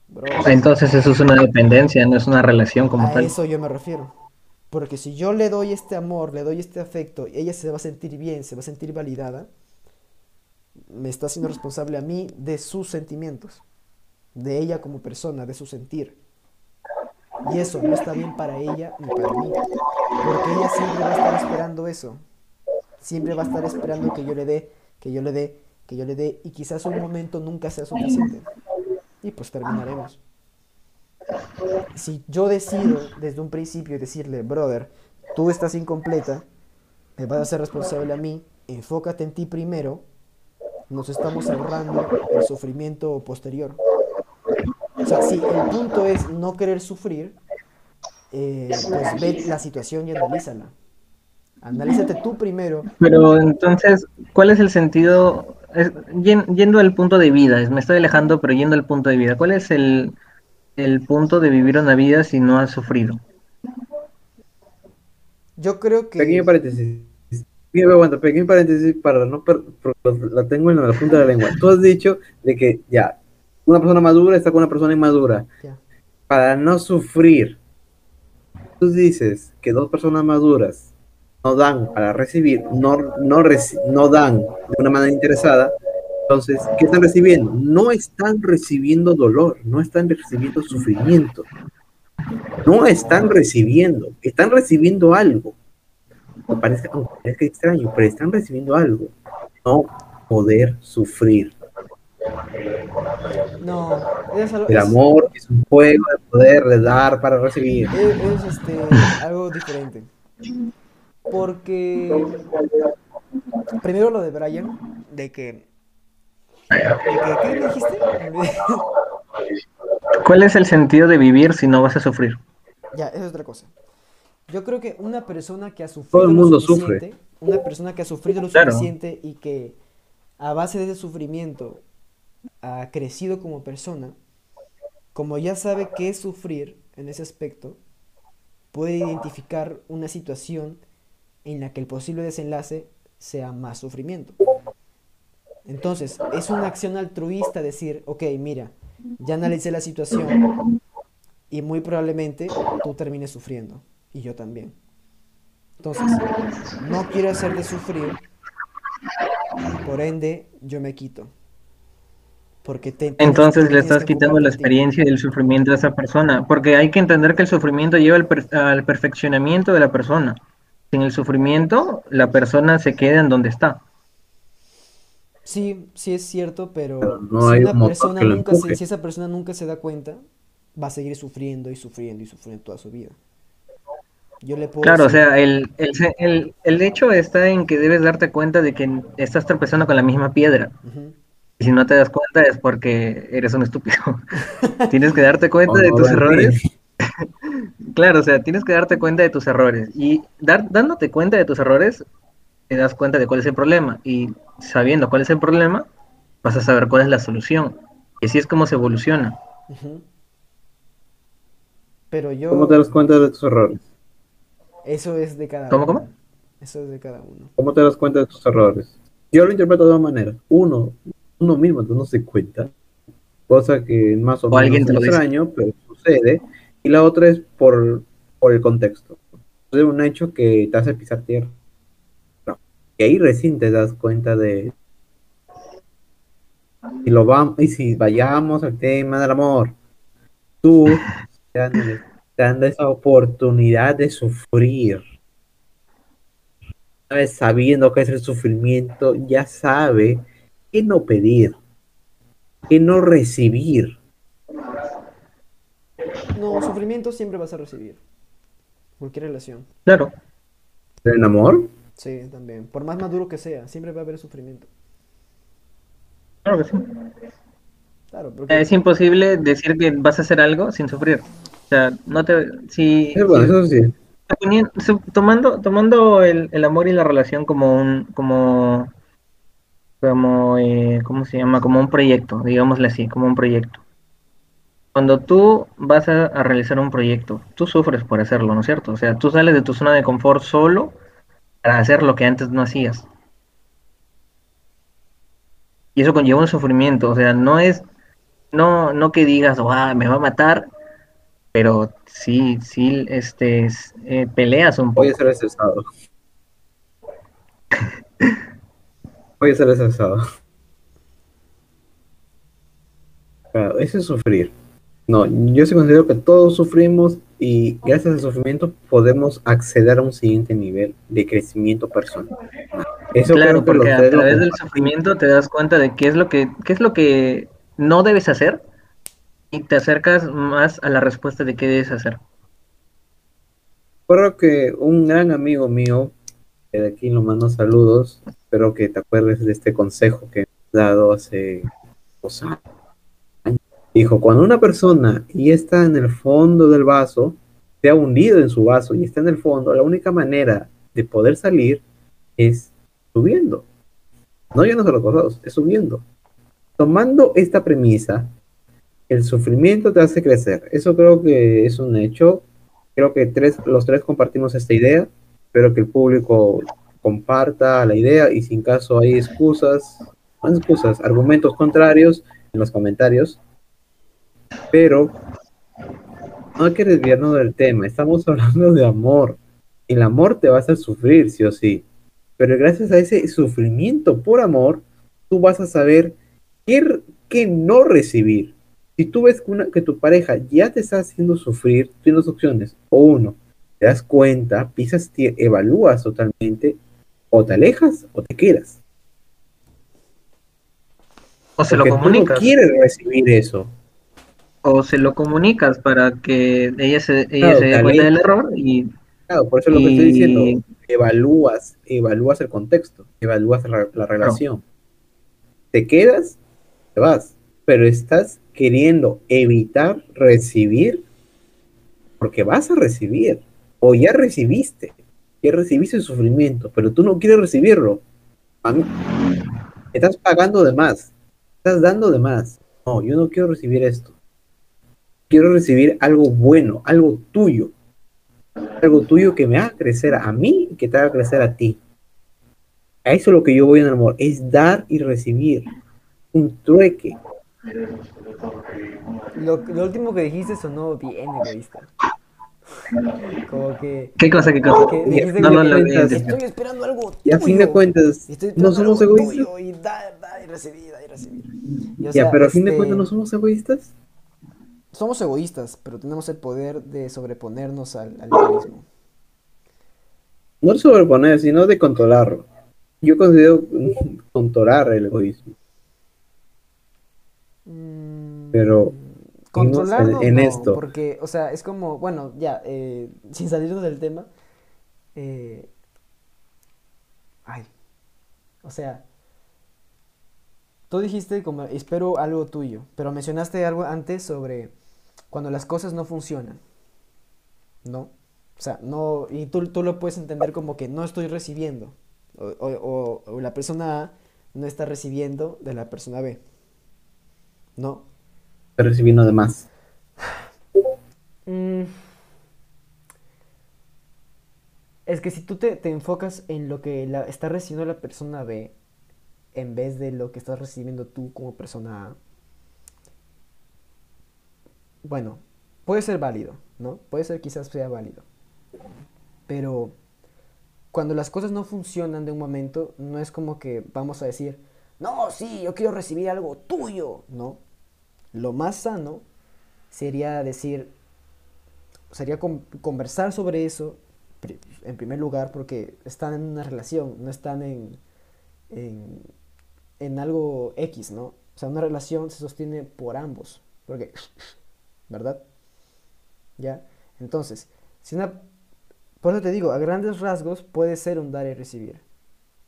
Bro, Entonces eso es una dependencia, no es una relación como a tal. eso yo me refiero. Porque si yo le doy este amor, le doy este afecto, y ella se va a sentir bien, se va a sentir validada, me está haciendo responsable a mí de sus sentimientos, de ella como persona, de su sentir. Y eso no está bien para ella ni para mí. Porque ella siempre va a estar esperando eso. Siempre va a estar esperando que yo le dé, que yo le dé, que yo le dé, y quizás un momento nunca sea suficiente. Y pues terminaremos. Si yo decido desde un principio decirle, brother, tú estás incompleta, me vas a ser responsable a mí, enfócate en ti primero, nos estamos ahorrando el sufrimiento posterior. O sea, si el punto es no querer sufrir, eh, pues ve la situación y analízala. Analízate tú primero. Pero entonces, ¿cuál es el sentido? Es- yendo al punto de vida, es- me estoy alejando, pero yendo al punto de vida, ¿cuál es el, el punto de vivir una vida si no has sufrido? Yo creo Pequeño que... paréntesis. Pequeño, aguanta, pequeño paréntesis para no per- la tengo en la punta de la lengua. Tú has dicho de que ya, una persona madura está con una persona inmadura. Ya. Para no sufrir. Tú dices que dos personas maduras no dan para recibir, no, no, reci- no dan de una manera interesada. Entonces, ¿qué están recibiendo? No están recibiendo dolor, no están recibiendo sufrimiento. No están recibiendo, están recibiendo algo aunque parezca, aunque parezca extraño, pero están recibiendo algo. No poder sufrir. No, es algo- El es- amor es un juego de poder, de dar para recibir. es, es, este, algo diferente. Porque primero lo de Brian, de que, de que ¿qué me dijiste? ¿Cuál es el sentido de vivir si no vas a sufrir? Ya, es otra cosa. Yo creo que una persona que ha sufrido Todo el lo mundo suficiente, una persona que ha sufrido lo Claro. suficiente y que a base de ese sufrimiento ha crecido como persona, como ya sabe qué es sufrir en ese aspecto, puede identificar una situación en la que el posible desenlace sea más sufrimiento. Entonces, es una acción altruista decir, ok, mira, ya analicé la situación y muy probablemente tú termines sufriendo y yo también. Entonces, no quiero hacerte sufrir, por ende, yo me quito. Porque te, Entonces te le estás quitando la experiencia y el sufrimiento de esa persona, porque hay que entender que el sufrimiento lleva al, per- al perfeccionamiento de la persona. Sin el sufrimiento, la persona se queda en donde está. Sí, sí es cierto, pero Pero no si hay una persona nunca se, si esa persona nunca se da cuenta, va a seguir sufriendo y sufriendo y sufriendo toda su vida. Yo le puedo Claro, o sea, el, el, el, el hecho está en que debes darte cuenta de que estás tropezando con la misma piedra. Y si no te das cuenta es porque eres un estúpido. Tienes que darte cuenta de tus errores. Claro, o sea, tienes que darte cuenta de tus errores. Y dar, dándote cuenta de tus errores, te das cuenta de cuál es el problema. Y sabiendo cuál es el problema, vas a saber cuál es la solución. Y así es como se evoluciona. Pero yo, ¿Cómo te das cuenta de tus errores? eso es de cada ¿Cómo, uno. cómo? Eso es de cada uno. ¿Cómo te das cuenta de tus errores? Yo lo interpreto de dos maneras. Uno, uno mismo no se cuenta, cosa que más o, menos es dice. extraño, pero sucede. Y la otra es por, por el contexto. Es un hecho que te hace pisar tierra. No. Y ahí recién te das cuenta de... Y, lo vamos, y si vayamos al tema del amor, tú te dan, esa oportunidad de sufrir. Sabiendo qué es el sufrimiento, ya sabe qué no pedir, qué no recibir. Sufrimiento siempre vas a recibir. Cualquier relación. Claro. ¿El amor? Sí, también. Por más maduro que sea, siempre va a haber sufrimiento. Claro que sí. Claro, porque Es imposible decir que vas a hacer algo sin sufrir. O sea, no te... Si, Es bueno, eso sí. Tomando tomando el, el amor y la relación como un como como eh, cómo se llama como un proyecto digámosle así como un proyecto cuando tú vas a, a realizar un proyecto, tú sufres por hacerlo, ¿no es cierto? O sea, tú sales de tu zona de confort solo para hacer lo que antes no hacías. Y eso conlleva un sufrimiento, o sea, no es, no, no que digas, "Guau, me va a matar, pero sí, sí, este, es, eh, peleas un Voy a poco. ser estresado. Voy a ser estresado. Claro, eso es sufrir. No, yo sí considero que todos sufrimos y gracias al sufrimiento podemos acceder a un siguiente nivel de crecimiento personal. Eso Claro, creo porque a través del sufrimiento te das cuenta de qué es lo que, qué es lo que no debes hacer y te acercas más a la respuesta de qué debes hacer. Recuerdo que un gran amigo mío, que de aquí lo mando saludos, espero que te acuerdes de este consejo que has dado hace dos años. Dijo, cuando una persona ya está en el fondo del vaso, se ha hundido en su vaso y está en el fondo, la única manera de poder salir es subiendo. No yéndose a los costados, es subiendo. Tomando esta premisa, el sufrimiento te hace crecer. Eso creo que es un hecho. Creo que tres, los tres compartimos esta idea. Espero que el público comparta la idea y si en caso hay excusas, no excusas, argumentos contrarios en los comentarios. Pero no hay que desviarnos del tema. Estamos hablando de amor. El amor te va a hacer sufrir, sí o sí. Pero gracias a ese sufrimiento por amor, tú vas a saber qué, qué no recibir. Si tú ves que, una- que tu pareja ya te está haciendo sufrir, tienes dos opciones. O uno, te das cuenta, pisas, tie- evalúas totalmente, o te alejas o te quedas. O se lo tú no comunicas, quieres recibir eso. O se lo comunicas para que ella se, ella Claro, se dé cuenta del error y Claro, por eso es lo que estoy diciendo. Evalúas, evalúas el contexto, evalúas la, la relación. Te quedas, te vas, pero estás queriendo evitar recibir porque vas a recibir o ya recibiste, ya recibiste el sufrimiento, pero tú no quieres recibirlo. A mí- estás pagando de más, estás dando de más. No, yo no quiero recibir esto. Quiero recibir algo bueno, algo tuyo algo tuyo que me haga crecer a mí y que te haga crecer a ti. A eso es lo que yo voy en el amor, es dar y recibir. Un trueque. Lo, lo último que dijiste sonó bien egoísta. Como que, ¿Qué cosa, qué cosa? que Ya, dijiste no, que no, lo identifico. estoy esperando algo Y a fin de cuentas, no somos egoístas. y da, da y recibir, da y recibir. Y, o Ya, sea, pero a fin de este, cuentas no somos egoístas. Somos egoístas, pero tenemos el poder de sobreponernos al, al egoísmo. No sobreponer, sino de controlarlo. Yo considero controlar el egoísmo. Mm, Pero Controlarlo en no, esto. porque, o sea, es como, bueno, ya, eh, sin salirnos del tema, eh, ay, o sea, tú dijiste como, espero algo tuyo, pero mencionaste algo antes sobre cuando las cosas no funcionan, ¿no? O sea, no, y tú, tú lo puedes entender como que no estoy recibiendo, o, o- o- o la persona A no está recibiendo de la persona B, ¿no? Estoy recibiendo de más. Mm. Es que si tú te, te enfocas en lo que la, está recibiendo la persona B, en vez de lo que estás recibiendo tú como persona A, bueno, puede ser válido, ¿no? Puede ser quizás sea válido. Pero cuando las cosas no funcionan de un momento, no es como que vamos a decir, no, sí, yo quiero recibir algo tuyo, ¿no? Lo más sano sería decir, sería con- conversar sobre eso, en primer lugar, porque están en una relación, no están en, en, en algo X, ¿no? O sea, una relación se sostiene por ambos, porque, ¿verdad? ¿Ya? Entonces, si una, por eso te digo, a grandes rasgos puede ser un dar y recibir,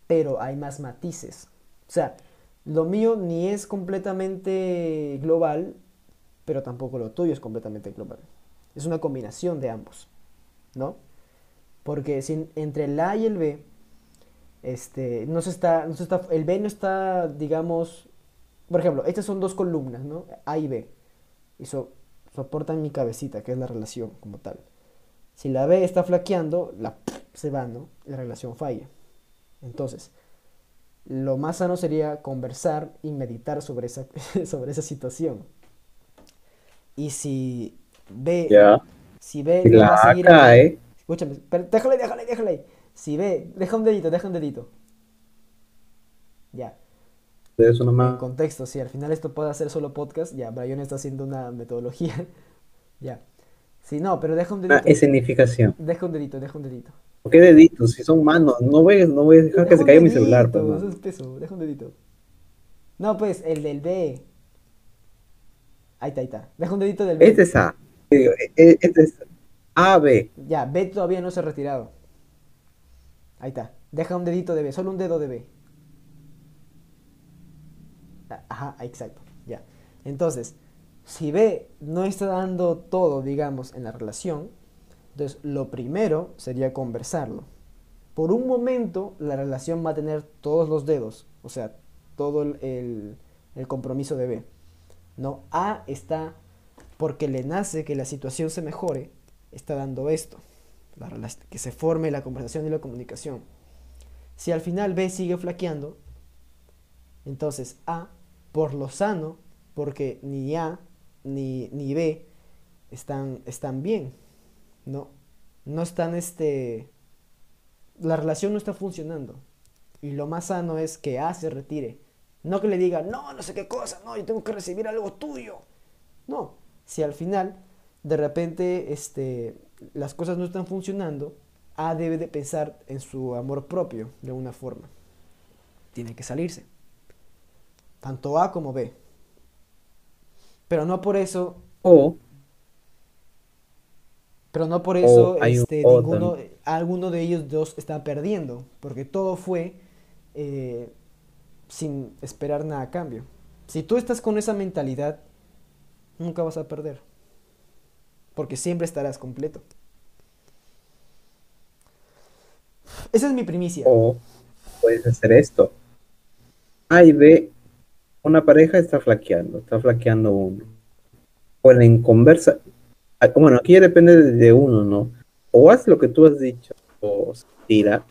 pero hay más matices. O sea, lo mío ni es completamente global, pero tampoco lo tuyo es completamente global. Es una combinación de ambos, ¿no? Porque entre el A y el B, este, no se está, no se está, el B no está, digamos, por ejemplo, estas son dos columnas, ¿no? A y B. Y so- soporta en mi cabecita, que es la relación como tal. Si la B está flaqueando, la se va, ¿no? La relación falla. Entonces, lo más sano sería conversar y meditar sobre esa, sobre esa situación. Y si B, si B no va la a seguir cae, ahí- escúchame, pero déjale, déjale, déjale. Si B, deja un dedito, deja un dedito. Ya. Es En contexto, si al final esto puede hacer solo podcast, ya, Brian está haciendo una metodología. ya. Si no, pero deja un Una dedito. escenificación. Deja un dedito, deja un dedito. ¿Por qué deditos? Si son manos, no voy, no voy a dejar que Deja se un caiga mi celular. pues, no. es peso, deja un dedito. No, pues, el del B. Ahí está, ahí está. Deja un dedito del B. Este es A. E- e- Este es A, B. Ya, B todavía no se ha retirado. Ahí está. Deja un dedito de B, solo un dedo de B. Ajá, exacto. Ya. Entonces, si B no está dando todo, digamos, en la relación, entonces lo primero sería conversarlo. Por un momento, la relación va a tener todos los dedos, o sea, todo el, el- compromiso de B. No, A está porque le nace que la situación se mejore, está dando esto, la que se forme la conversación y la comunicación. Si al final B sigue flaqueando, entonces A, por lo sano, porque ni A ni, ni B están, están bien, ¿no? No están, este... La relación no está funcionando. Y lo más sano es que A se retire. No que le diga, no, no sé qué cosa, no, yo tengo que recibir algo tuyo. No, si al final de repente este, las cosas no están funcionando, A debe de pensar en su amor propio de una forma. Tiene que salirse. Tanto A como B. Pero no por eso, O, pero no por eso este, ninguno, alguno de ellos dos está perdiendo, porque todo fue eh, sin esperar nada a cambio. Si tú estás con esa mentalidad, nunca vas a perder, porque siempre estarás completo. Esa es mi primicia. o puedes hacer esto. A y B, una pareja está flaqueando, está flaqueando uno. Pueden conversar. ah, Bueno, aquí ya depende de- uno, ¿no? O haz lo que tú has dicho, o tira,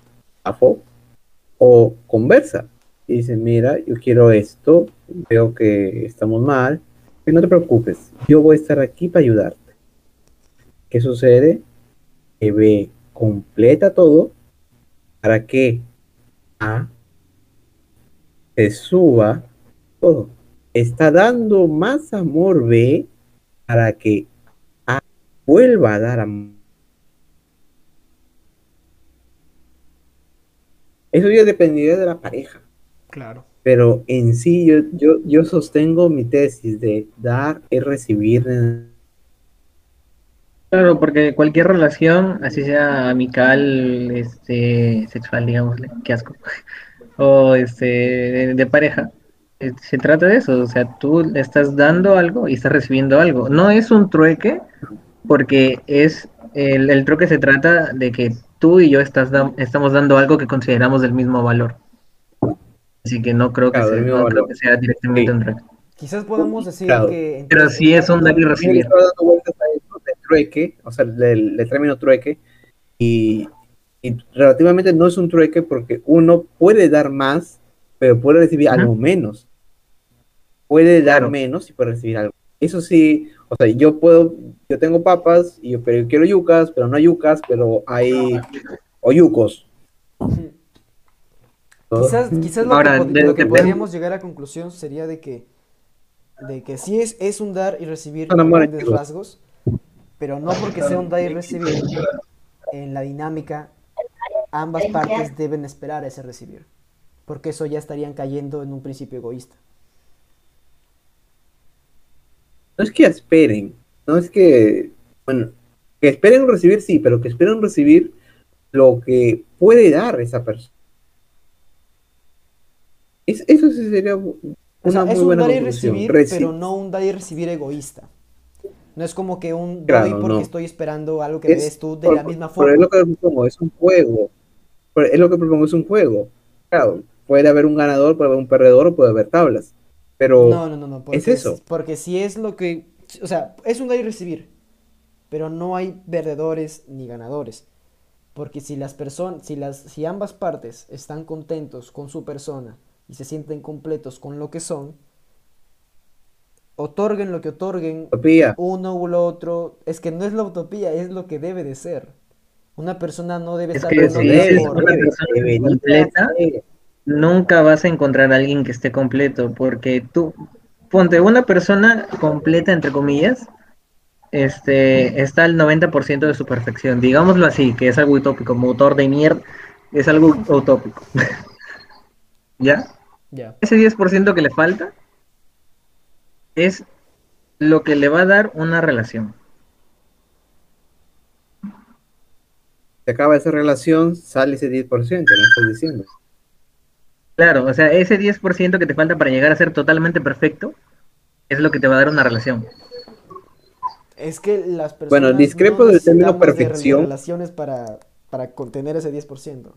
afo, o conversa. Y dice, mira, yo quiero esto, veo que estamos mal, y no te preocupes, yo voy a estar aquí para ayudarte. ¿Qué sucede? Que B completa todo para que A se suba todo. Está dando más amor B para que A vuelva a dar amor. Eso ya dependería de la pareja. Claro. Pero en sí yo, yo, yo sostengo mi tesis de dar y recibir. Claro, porque cualquier relación, así sea amical, este, sexual, digámosle, qué asco, o este, de, de pareja, se trata de eso, o sea, tú le estás dando algo y estás recibiendo algo. No es un trueque, porque es, el, el trueque se trata de que tú y yo estás da- estamos dando algo que consideramos del mismo valor. Así que no creo que, Claro, sea, no creo que sea directamente Sí. un trueque. Quizás podamos decir Claro. que... Pero sí es un dar y recibir. estaba dando vueltas a eso de trueque, o sea, del, del término trueque, y, y relativamente no es un trueque porque uno puede dar más, pero puede recibir algo menos. Puede dar Claro. menos y puede recibir algo. Eso sí, o sea, yo puedo, yo tengo papas, y yo, pero yo quiero yucas, pero no hay yucas, pero hay oyucos. Quizás, quizás lo, Ahora, que, pod- de- lo que depende- podríamos llegar a conclusión sería de que, de que sí es, es un dar y recibir amores, grandes rasgos, pero no porque sea un dar y recibir, en la dinámica ambas partes deben esperar ese recibir, porque eso ya estarían cayendo en un principio egoísta. No es que esperen, no es que, bueno, que esperen recibir, sí, pero que esperen recibir lo que puede dar esa persona. Es- eso sí sería una O sea, muy es un buena dar y recibir, Reci- pero no un dar y recibir egoísta. No es como que un doy Claro, porque no. estoy esperando algo que me Es- des tú de por- la misma pero es forma. lo que propongo, es un juego. Pero es lo que propongo, es un juego. Claro, puede haber un ganador, puede haber un perdedor o puede haber tablas. Pero No, no, no, no. Porque, es eso. Porque si es lo que. O sea, es un dar y recibir, pero no hay perdedores ni ganadores. Porque si las personas, si las, si ambas partes están contentos con su persona y se sienten completos con lo que son, otorguen lo que otorguen, Utopía. uno u lo otro, es que no es la utopía, es lo que debe de ser. Una persona no debe Es estar que si es una persona completa. Nunca vas a encontrar a alguien que esté completo, porque tú, ponte una persona completa, entre comillas, este, está al 90% de su perfección, digámoslo así, que es algo utópico, motor de mierda, es algo utópico. ¿Ya? Ya. Ese 10% que le falta es lo que le va a dar una relación. Se acaba esa relación, sale ese 10%, ¿no estás diciendo? Claro, o sea, ese 10% que te falta para llegar a ser totalmente perfecto es lo que te va a dar una relación. Es que las personas Bueno, discrepo no del término necesitamos de re- perfección. relaciones para, para contener ese 10%.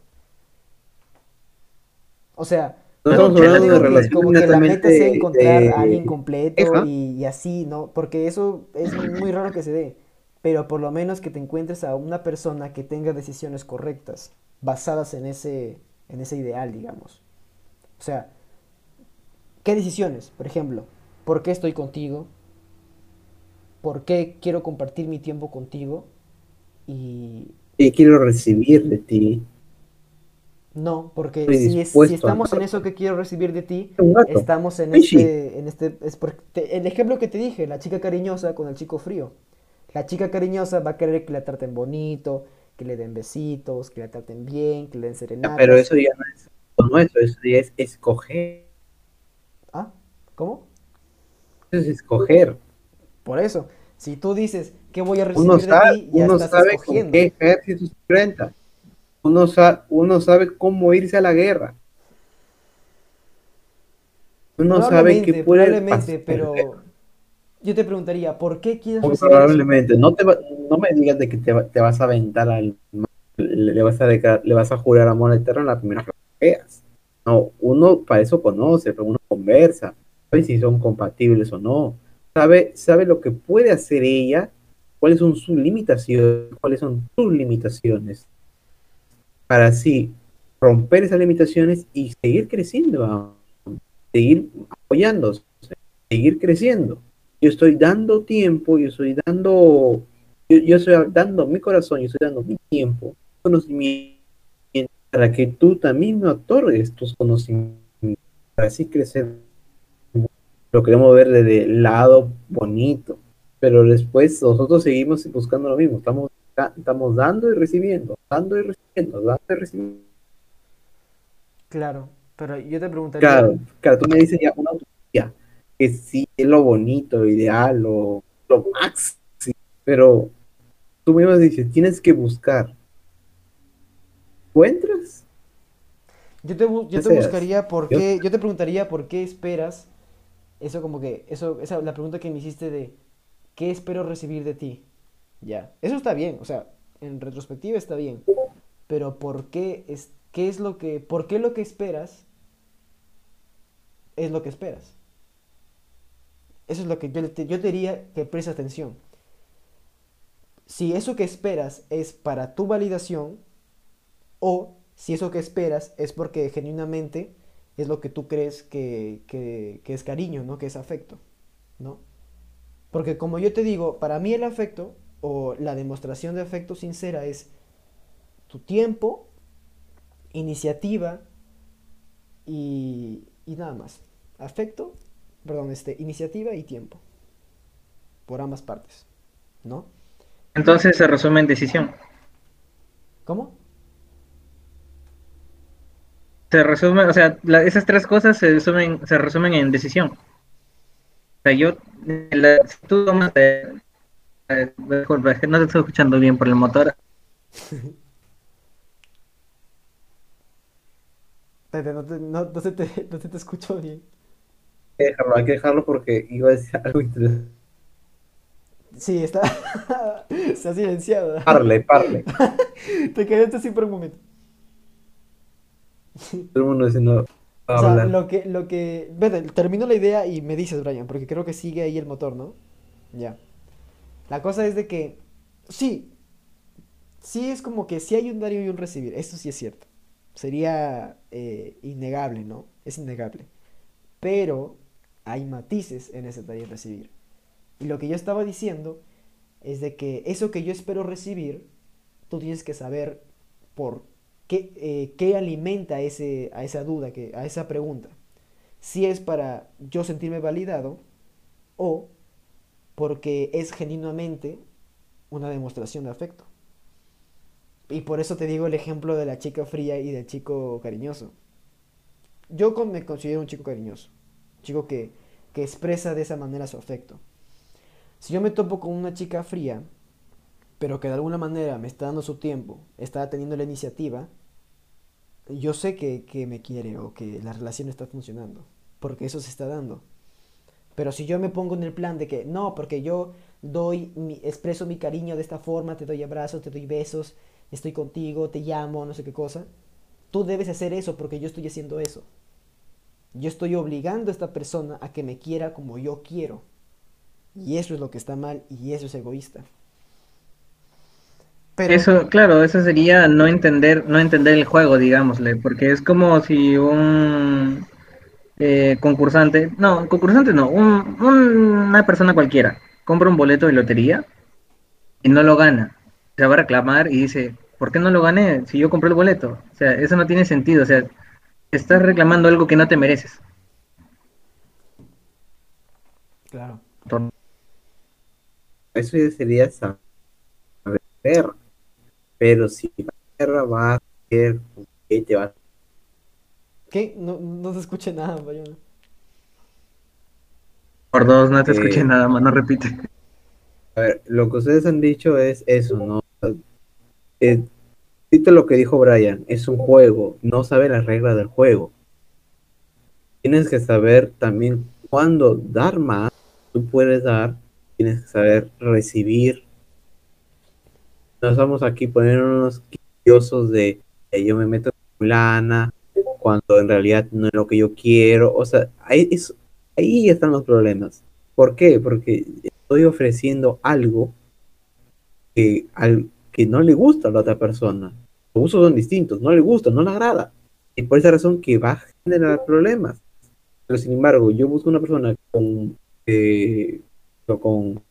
O sea, No estamos hablando de digo que relaciones como que la meta sea encontrar de a alguien completo y, y así, ¿no? Porque eso es muy raro que se dé. Pero por lo menos que te encuentres a una persona que tenga decisiones correctas, basadas en ese, en ese ideal, digamos. O sea, ¿qué decisiones? Por ejemplo, ¿por qué estoy contigo? ¿Por qué quiero compartir mi tiempo contigo? Y Y quiero recibir de ti no, porque si, es- si estamos en eso que quiero recibir de ti. Estamos en este, en este, es porque el ejemplo que te dije, la chica cariñosa con el chico frío. La chica cariñosa va a querer que la traten bonito, que le den besitos, que la traten bien, que le den Ya, serenatas. Pero eso ya no es no eso, eso es escoger. ¿Ah? ¿Cómo? Eso es escoger. Por eso, si tú dices que voy a recibir Uno de sabe, ti, ya uno estás sabe con escogiendo. qué ejército se enfrenta. Uno, sa- uno sabe cómo irse a la guerra. Uno sabe que puede probablemente, pasar. pero yo te preguntaría, ¿por qué quieres Muy recibir eso? probablemente. No, te va- no me digas de que te, va- te vas a aventar al le, vas a dejar- le vas a jurar amor eterno en la primera No, uno para eso conoce, pero uno conversa, sabe si son compatibles o no, sabe, sabe lo que puede hacer ella, cuáles son sus limitaciones, cuáles son tus limitaciones, para así romper esas limitaciones y seguir creciendo, seguir apoyándose, seguir creciendo. Yo estoy dando tiempo, yo estoy dando, yo, yo estoy dando mi corazón, yo estoy dando mi tiempo, conocimiento, para que tú también me otorgues tus conocimientos, para así crecer. Lo queremos ver desde el lado bonito, pero después nosotros seguimos buscando lo mismo, estamos, estamos dando y recibiendo, dando y recibiendo, dando y recibiendo. Claro, pero yo te preguntaría, Claro, claro, tú me dices ya una utopía, que sí es lo bonito, lo ideal, lo, lo máximo, pero tú mismo dices, tienes que buscar. ¿Encuentras? Yo te, yo te buscaría por Yo- qué, yo te preguntaría por qué esperas, eso como que, eso, esa, la pregunta que me hiciste de, ¿qué espero recibir de ti? Ya, eso está bien, o sea, en retrospectiva está bien, pero ¿por qué es, qué es lo que, por qué lo que esperas es lo que esperas? Eso es lo que yo te, yo te diría que prestes atención. Si eso que esperas es para tu validación, o si eso que esperas es porque genuinamente es lo que tú crees que, que- que es cariño, ¿no? Que es afecto, ¿no? Porque como yo te digo, para mí el afecto o la demostración de afecto sincera es tu tiempo, iniciativa y, y nada más. Afecto, perdón, este, iniciativa y tiempo. Por ambas partes, ¿no? Entonces se resume en decisión. ¿Cómo? Se resume, o sea, la- esas tres cosas se resumen, se resumen en decisión. O sea, yo, la- si tú tomas, eh, disculpa, es que no te estoy escuchando bien por el motor. Espérate, no, te- no- no se te, no se te escuchó bien. Hay que dejarlo, hay que dejarlo porque iba a decir algo interesante. Sí, está. Se ha silenciado. Parle, parle. Te quedaste así por un momento. Todo el mundo diciendo, O sea, hablar. lo que, lo que. Vete, termino la idea y me dices, Brian, porque creo que sigue ahí el motor, ¿no? Ya. La cosa es de que, sí, sí es como que sí hay un dar y un recibir, eso sí es cierto. Sería eh, innegable, ¿no? Es innegable. Pero hay matices en ese dar y recibir. Y lo que yo estaba diciendo es de que eso que yo espero recibir, tú tienes que saber por qué, eh, qué alimenta ese, a esa duda, que, a esa pregunta. Si es para yo sentirme validado o porque es genuinamente una demostración de afecto. Y por eso te digo el ejemplo de la chica fría y del chico cariñoso. Yo me considero un chico cariñoso, un chico que, que expresa de esa manera su afecto. Si yo me topo con una chica fría, pero que de alguna manera me está dando su tiempo, está teniendo la iniciativa, yo sé que, que me quiere o que la relación está funcionando, porque eso se está dando. Pero si yo me pongo en el plan de que no, porque yo doy, mi, expreso mi cariño de esta forma, te doy abrazos, te doy besos, estoy contigo, te llamo, no sé qué cosa, tú debes hacer eso porque yo estoy haciendo eso. Yo estoy obligando a esta persona a que me quiera como yo quiero. Y eso es lo que está mal y eso es egoísta. Pero... Eso, claro, eso sería no entender, no entender el juego, digámosle, porque es como si un eh, concursante, no, concursante no, un, una persona cualquiera compra un boleto de lotería y no lo gana. Se va a reclamar y dice, ¿por qué no lo gané si yo compré el boleto? O sea, eso no tiene sentido, o sea, estás reclamando algo que no te mereces. Claro. Eso ya sería saber, pero si la guerra va a ser, ¿qué te va a ¿Qué? No, no se escucha nada, Bayona. Por dos, no te escuché nada más, no repite. A ver, lo que ustedes han dicho es eso, ¿no? Eh, lo que dijo Brian, es un juego, no sabe las reglas del juego. Tienes que saber también cuándo dar más, tú puedes dar, tienes que saber recibir. No estamos aquí poniéndonos quillosos de yo me meto con lana, cuando en realidad no es lo que yo quiero. O sea, ahí, ahí están los problemas. ¿Por qué? Porque estoy ofreciendo algo que, al, que no le gusta a la otra persona. Los usos son distintos, no le gusta, no le agrada. Y por esa razón que va a generar problemas. Pero sin embargo, yo busco una persona con, eh, con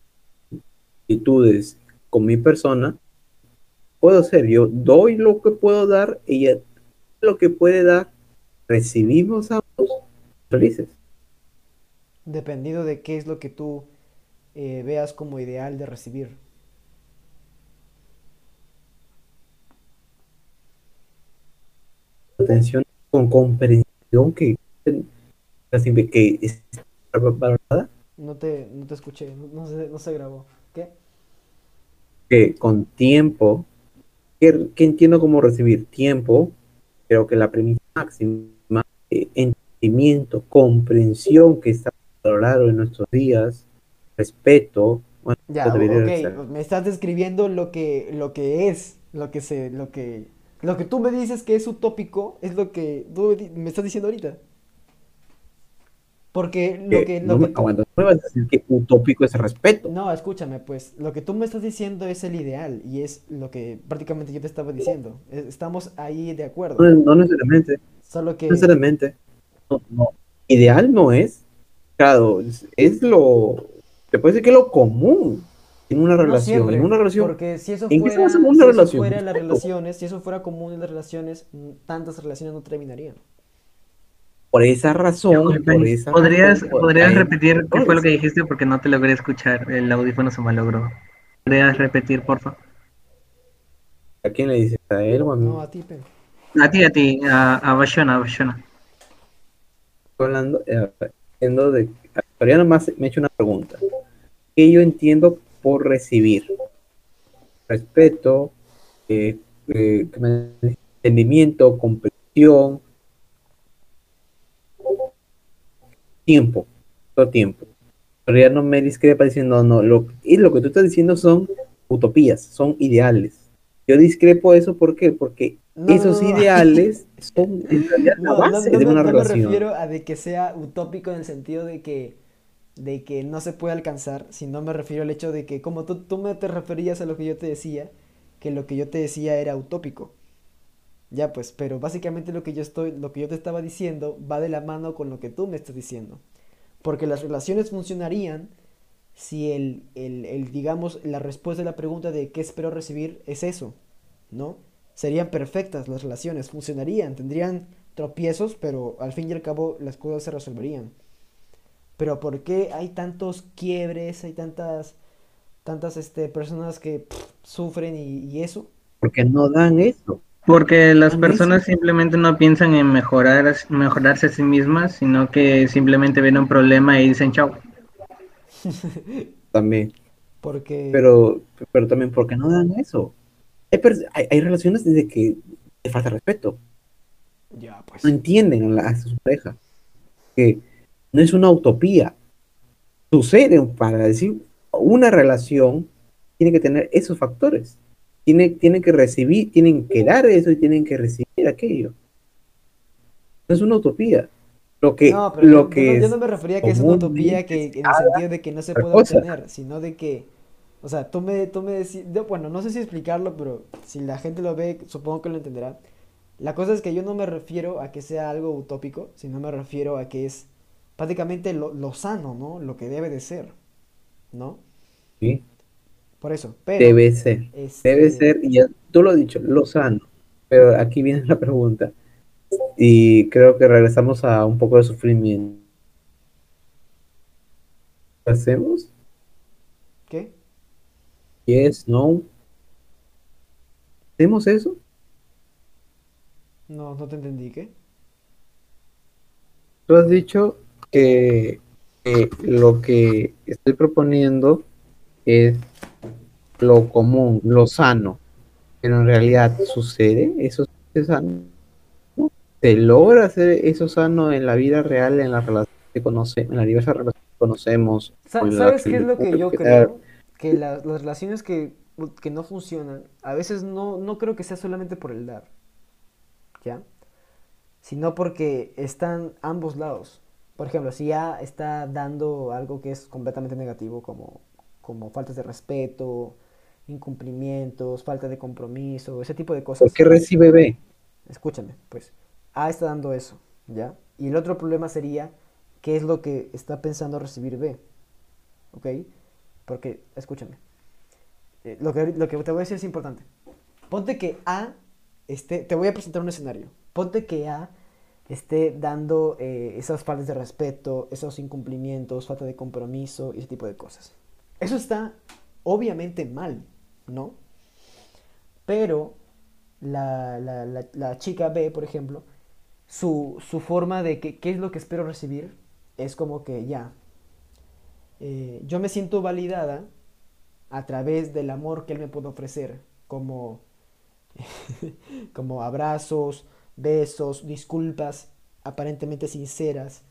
actitudes con mi persona, puedo ser, yo doy lo que puedo dar, ella lo que puede dar, recibimos ambos felices. Dependido de qué es lo que tú eh, veas como ideal de recibir. Atención con comprensión que, que es valorada. No te, no te escuché, no, se, no se grabó. ¿Qué? Que con tiempo, que, que entiendo cómo recibir tiempo, creo que la premisa máxima, eh, entendimiento, comprensión que está a lo largo de nuestros días, respeto. ya, ok, me estás describiendo lo que, lo que es, lo que se, lo que, lo que tú me dices que es utópico, es lo que tú me estás diciendo ahorita. Porque lo que... no, me, vas a decir que utópico es respeto. No, escúchame, pues lo que tú me estás diciendo es el ideal y es lo que prácticamente yo te estaba diciendo. Estamos ahí de acuerdo. No, necesariamente. Solo que... No necesariamente. No, Ideal no es. Claro, es, lo... Te puede decir que es lo común en una relación. en una relación. Porque si eso fuera, si eso fuera las relaciones, si eso fuera común en las relaciones, tantas relaciones no terminarían. Por esa razón, ¿Podrías, ¿podrías repetir qué fue lo que dijiste? Porque no te logré escuchar. El audífono se malogró. ¿Podrías repetir, por favor? ¿A quién le dices? ¿A él o a mí? No, a ti, Pe. A ti, a ti, a, a Bashona, a Bashona. Hablando, eh, de. Todavía nomás me he hecho una pregunta. ¿Qué yo entiendo por recibir? Respeto, eh, eh, entendimiento, comprensión, tiempo, todo tiempo. Pero ya no me discrepa diciendo, no, lo, y lo que tú estás diciendo son utopías, son ideales. Yo discrepo eso, ¿por qué? Porque esos ideales son en realidad la base de una no relación. me refiero a de que sea utópico en el sentido de que de que no se puede alcanzar, sino me refiero al hecho de que como tú, tú me te referías a lo que yo te decía, que lo que yo te decía era utópico. Ya pues, pero básicamente lo que yo estoy, lo que yo te estaba diciendo va de la mano con lo que tú me estás diciendo. Porque las relaciones funcionarían si el, el, el, digamos, la respuesta de la pregunta de qué espero recibir es eso, ¿no? Serían perfectas las relaciones, funcionarían, tendrían tropiezos, pero al fin y al cabo las cosas se resolverían. Pero ¿por qué hay tantos quiebres, hay tantas, tantas este, personas que sufren y, y, eso? Porque no dan eso. Porque las personas simplemente no piensan en mejorar, mejorarse a sí mismas, sino que simplemente ven un problema y dicen chao. también. Porque... Pero, pero también, porque no dan eso? Hay, hay, hay relaciones desde que te falta respeto. Ya, pues. No entienden a su pareja. Que no es una utopía. Sucede para decir una relación tiene que tener esos factores. Tiene, tienen que recibir, tienen que dar eso y tienen que recibir aquello. No es una utopía. Lo que, no, pero lo yo, que no, yo no me refería a que es una utopía que, en el sentido de que no se puede cosa. obtener, sino de que, o sea, tú me, tú me decís, bueno, no sé si explicarlo, pero si la gente lo ve, supongo que lo entenderá. La cosa es que yo no me refiero a que sea algo utópico, sino me refiero a que es prácticamente lo, lo sano, ¿no? Lo que debe de ser, ¿no? Sí. Por eso, pero... Debe ser, este, debe ser, y ya tú lo has dicho, lo sano. Pero aquí viene la pregunta. Y creo que regresamos a un poco de sufrimiento. ¿Qué hacemos? ¿Qué? Yes, no. ¿Hacemos eso? No, no te entendí, ¿qué? Tú has dicho que, que lo que estoy proponiendo es lo común, lo sano, pero en realidad sucede, eso es sano. ¿Se logra hacer eso sano en la vida real, en la relación que conocemos, en las diversas relaciones que conocemos? ¿Sabes qué es lo que yo creo? Que la- las relaciones que, que no funcionan, a veces no, no creo que sea solamente por el dar, ¿ya? Sino porque están ambos lados. Por ejemplo, si ya está dando algo que es completamente negativo, como, como faltas de respeto, incumplimientos, falta de compromiso, ese tipo de ¿Por cosas. qué recibe B? Escúchame, pues. A está dando eso, ¿ya? Y el otro problema sería qué es lo que está pensando recibir B. ¿Ok? Porque, escúchame. eh, lo, que, lo que te voy a decir es importante. Ponte que A esté. Te voy a presentar un escenario. Ponte que A esté dando eh, esas faltas de respeto, esos incumplimientos, falta de compromiso y ese tipo de cosas. Eso está obviamente mal, ¿no? Pero la, la, la, chica B, por ejemplo, su, su forma de que, qué es lo que espero recibir es como que ya, eh, yo me siento validada a través del amor que él me puede ofrecer, como, como abrazos, besos, disculpas aparentemente sinceras,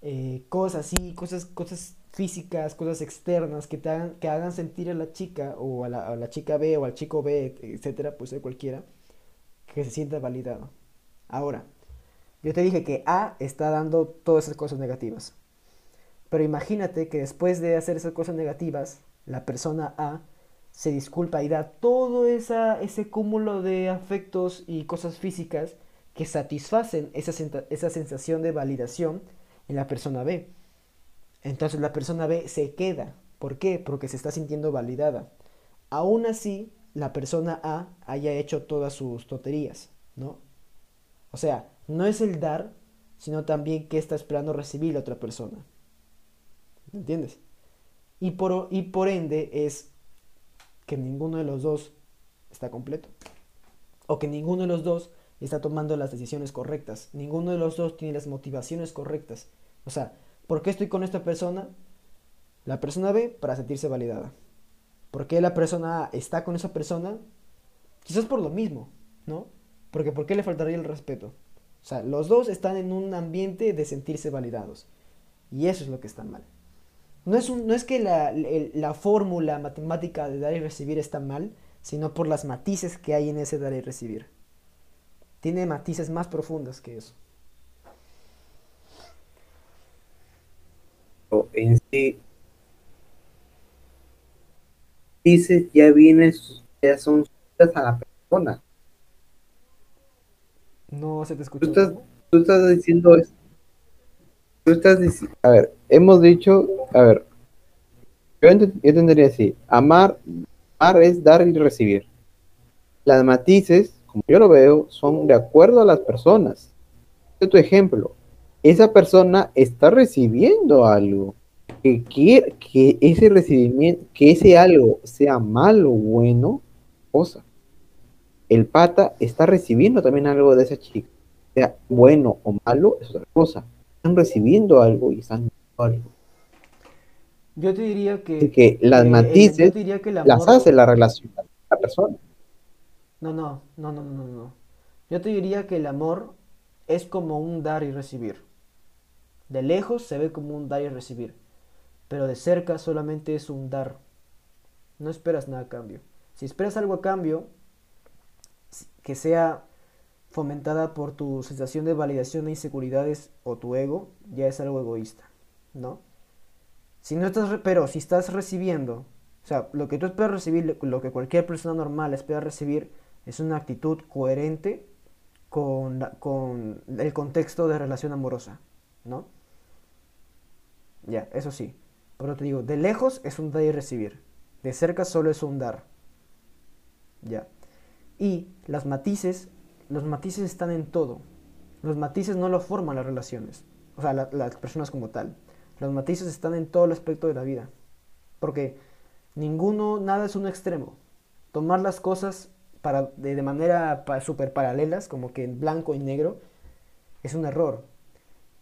eh, cosas así, cosas, cosas físicas, cosas externas que te hagan, que hagan sentir a la chica o a la, a la chica B o al chico B, etcétera, pues de cualquiera, que se sienta validado. Ahora, yo te dije que A está dando todas esas cosas negativas. Pero imagínate que después de hacer esas cosas negativas, la persona A se disculpa y da todo esa, ese cúmulo de afectos y cosas físicas que satisfacen esa, esa sensación de validación en la persona B. Entonces la persona B se queda. ¿Por qué? Porque se está sintiendo validada. Aún así, la persona A haya hecho todas sus tonterías, ¿no? O sea, no es el dar, sino también qué está esperando recibir la otra persona. ¿Me entiendes? Y por, y por ende es que ninguno de los dos está completo. O que ninguno de los dos está tomando las decisiones correctas. Ninguno de los dos tiene las motivaciones correctas. O sea, ¿por qué estoy con esta persona? La persona B para sentirse validada. ¿Por qué la persona A está con esa persona? Quizás por lo mismo, ¿no? Porque ¿por qué le faltaría el respeto? O sea, los dos están en un ambiente de sentirse validados. Y eso es lo que está mal. No es, no es que la, el- la fórmula matemática de dar y recibir está mal, sino por las matices que hay en ese dar y recibir. Tiene matices más profundas que eso. En sí, dices ya vienen, ya son a la persona. No se te escucha. Tú estás, tú estás diciendo eso. Tú estás diciendo, a ver, hemos dicho, a ver, yo, ent- yo entendería así, amar, amar es dar y recibir. Las matices, como yo lo veo, son de acuerdo a las personas. Este tu ejemplo, esa persona está recibiendo algo, que quiere que ese recibimiento, que ese algo sea malo o bueno, cosa. El pata está recibiendo también algo de esa chica sea bueno o malo, es otra cosa. Están recibiendo algo y están dando algo. Yo te diría que, las el- matices diría que las hace la relación de la persona. No, no, no, no, no, no. Yo te diría que el amor es como un dar y recibir. De lejos se ve como un dar y recibir, pero de cerca solamente es un dar. No esperas nada a cambio. Si esperas algo a cambio, que sea fomentada por tu sensación de validación e inseguridades o tu ego, ya es algo egoísta, ¿no? Si no estás, pero si estás recibiendo, o sea, lo que tú esperas recibir, lo- que cualquier persona normal espera recibir, es una actitud coherente con, con el contexto de relación amorosa, ¿no? Ya, eso sí. Pero te digo, de lejos es un dar y recibir, de cerca solo es un dar. Ya. Y las matices, los matices están en todo. Los matices no lo forman las relaciones, o sea, la- las personas como tal. Los matices están en todo el aspecto de la vida. Porque ninguno, nada es un extremo. Tomar las cosas para, de, manera pa- súper paralelas, como que en blanco y negro, es un error.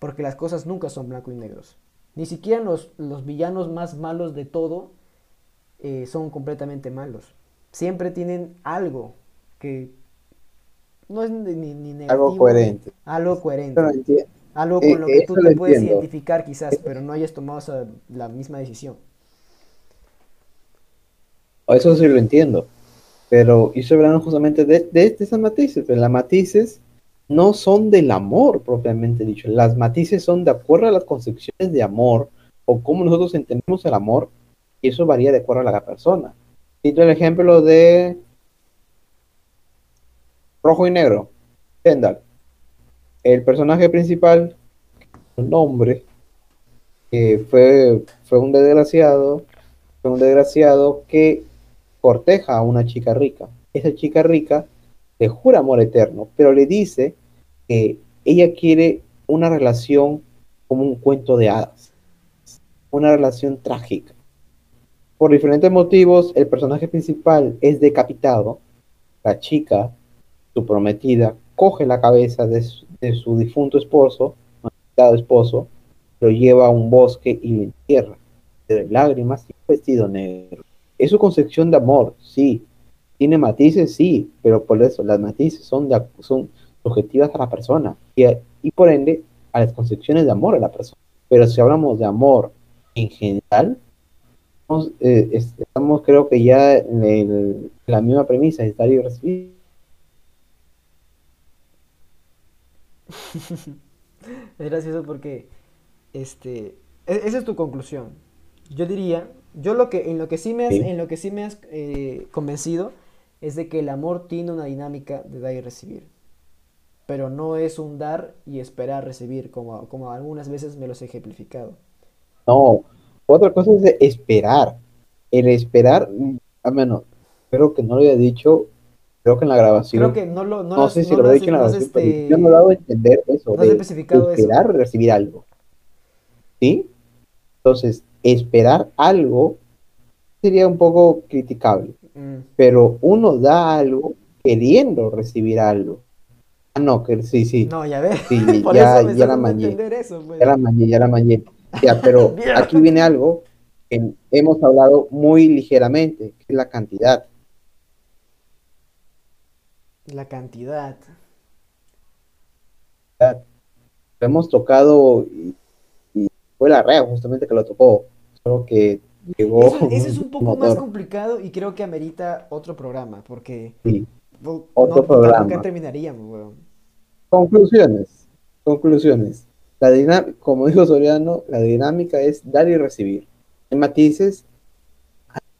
Porque las cosas nunca son blanco y negros. Ni siquiera los, los villanos más malos de todo eh, son completamente malos. Siempre tienen algo que no es ni, ni negativo. Algo coherente. Algo coherente. Algo Eh, con lo que tú eso te puedes entiendo. identificar quizás, pero no hayas tomado la misma decisión. Eso sí lo entiendo. Pero y estoy hablando justamente de, de, de esas matices. Pero las matices no son del amor propiamente dicho. Las matices son de acuerdo a las concepciones de amor o cómo nosotros entendemos el amor. Y eso varía de acuerdo a la persona. Cito el ejemplo de rojo y negro. Kendall. El personaje principal, un hombre, que fue, fue un desgraciado, fue un desgraciado que corteja a una chica rica. Esa chica rica le jura amor eterno, pero le dice que ella quiere una relación como un cuento de hadas, una relación trágica. Por diferentes motivos, el personaje principal es decapitado. La chica, su prometida, coge la cabeza de su, difunto esposo, esposo, lo lleva a un bosque y lo entierra, de lágrimas y vestido negro. Es su concepción de amor, sí. Tiene matices, sí, pero por eso las matices son, de, son subjetivas a la persona y, y por ende a las concepciones de amor a la persona. Pero si hablamos de amor en general, estamos, eh, estamos creo que ya en, el, la misma premisa, estar y recibir. es gracioso porque este e, esa es tu conclusión. Yo diría, yo lo que en lo que sí me has, Sí. en lo que sí me has eh, convencido es de que el amor tiene una dinámica de dar y recibir. Pero no es un dar y esperar recibir, como, como algunas veces me los he ejemplificado. No, otra cosa es de esperar. El esperar, a menos, creo que no lo había dicho, creo que en la grabación. Creo que no lo no, no sé si no lo has- dicho en la grabación, pero este, yo no he dado a entender eso, no has de especificado eso. esperar recibir algo. ¿Sí? Entonces, esperar algo sería un poco criticable, Mm, pero uno da algo queriendo recibir algo. Ah, no, que sí, sí. No, ya ves. Sí, ya, eso ya la mañé. eso, pues. Ya la mañé, ya la mañé. Ya, pero aquí viene algo que hemos hablado muy ligeramente, que es la cantidad. La cantidad. Lo hemos tocado y, y fue la rea justamente que lo tocó. Solo que llegó. Eso, eso es un poco más complicado y creo que amerita otro programa, porque Sí. no, Otro no- programa. nunca terminaríamos, weón. Conclusiones. Conclusiones. La como dijo Soriano, la dinámica es dar y recibir. Hay matices,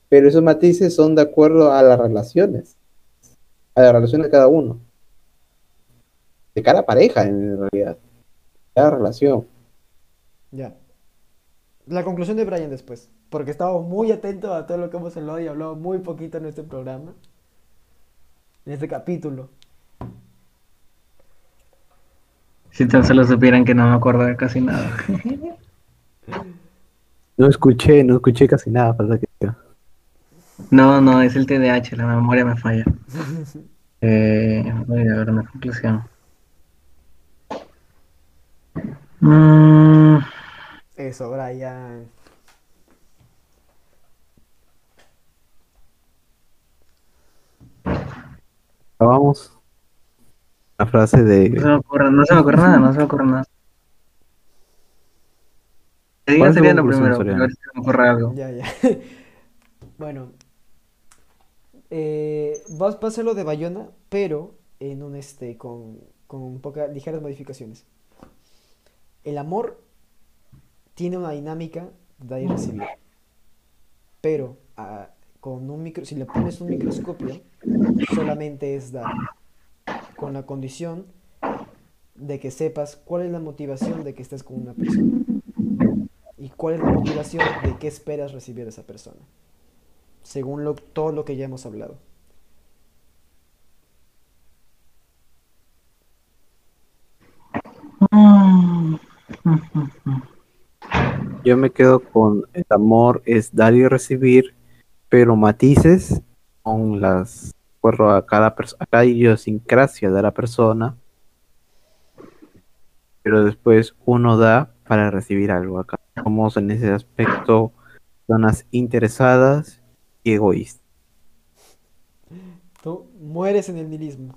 pero esos matices son de acuerdo a las relaciones, a la relación de cada uno. De cada pareja, en realidad. Cada relación. Ya. La conclusión de Brian después. Porque estaba muy atento a todo lo que hemos hablado y hablado muy poquito en este programa. En este capítulo. Si tan solo supieran que no me acuerdo de casi nada. No escuché, no escuché casi nada. falta que- No, no, es el TDAH, la memoria me falla. Eh, voy a ver una conclusión. Mm, Eso, Brian. Vamos. La frase no se de. me ocurre, no se me ocurre nada, no se me ocurre nada. Que diga ¿Cuál es tu sería lo primero, a ver si se me ocurre algo. Ya, ya. bueno. Eh, vas a hacerlo de Bayona, pero en un este con, con pocas ligeras modificaciones. El amor tiene una dinámica de dar y recibir. Pero ah, con un micro, si le pones un microscopio, solamente es dar. Con la condición de que sepas cuál es la motivación de que estés con una persona. Y cuál es la motivación de qué esperas recibir de esa persona. Según lo, todo lo que ya hemos hablado. Mm, Yo me quedo con el amor es dar y recibir, pero matices con las acuerdo a cada persona, a cada idiosincrasia de la persona. Pero después uno da para recibir algo acá. Somos en ese aspecto personas interesadas y egoístas. Tú mueres en el nihilismo.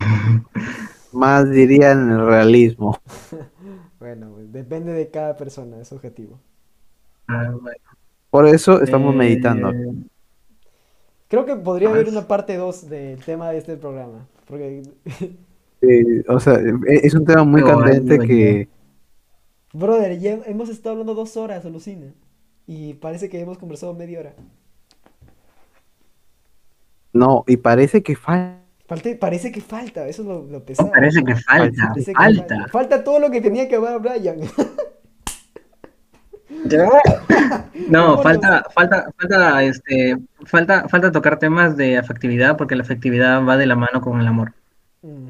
Más diría en el realismo. Bueno, pues, depende de cada persona, es objetivo. ah, bueno. Por eso estamos Eh, meditando. Creo que podría haber una parte 2 del tema de este programa. Porque, Eh, o sea, e- es un tema muy candente que brother, ya hemos estado hablando dos horas, alucina. Y parece que hemos conversado media hora. no, y parece que falta. Falte- parece que falta, eso es lo, lo pesado. Parece que falta, Parece que falta. Falta todo lo que tenía que hablar Brian. No, Bueno, falta, falta, falta, este, falta, falta tocar temas de afectividad porque la afectividad va de la mano con el amor. Mm,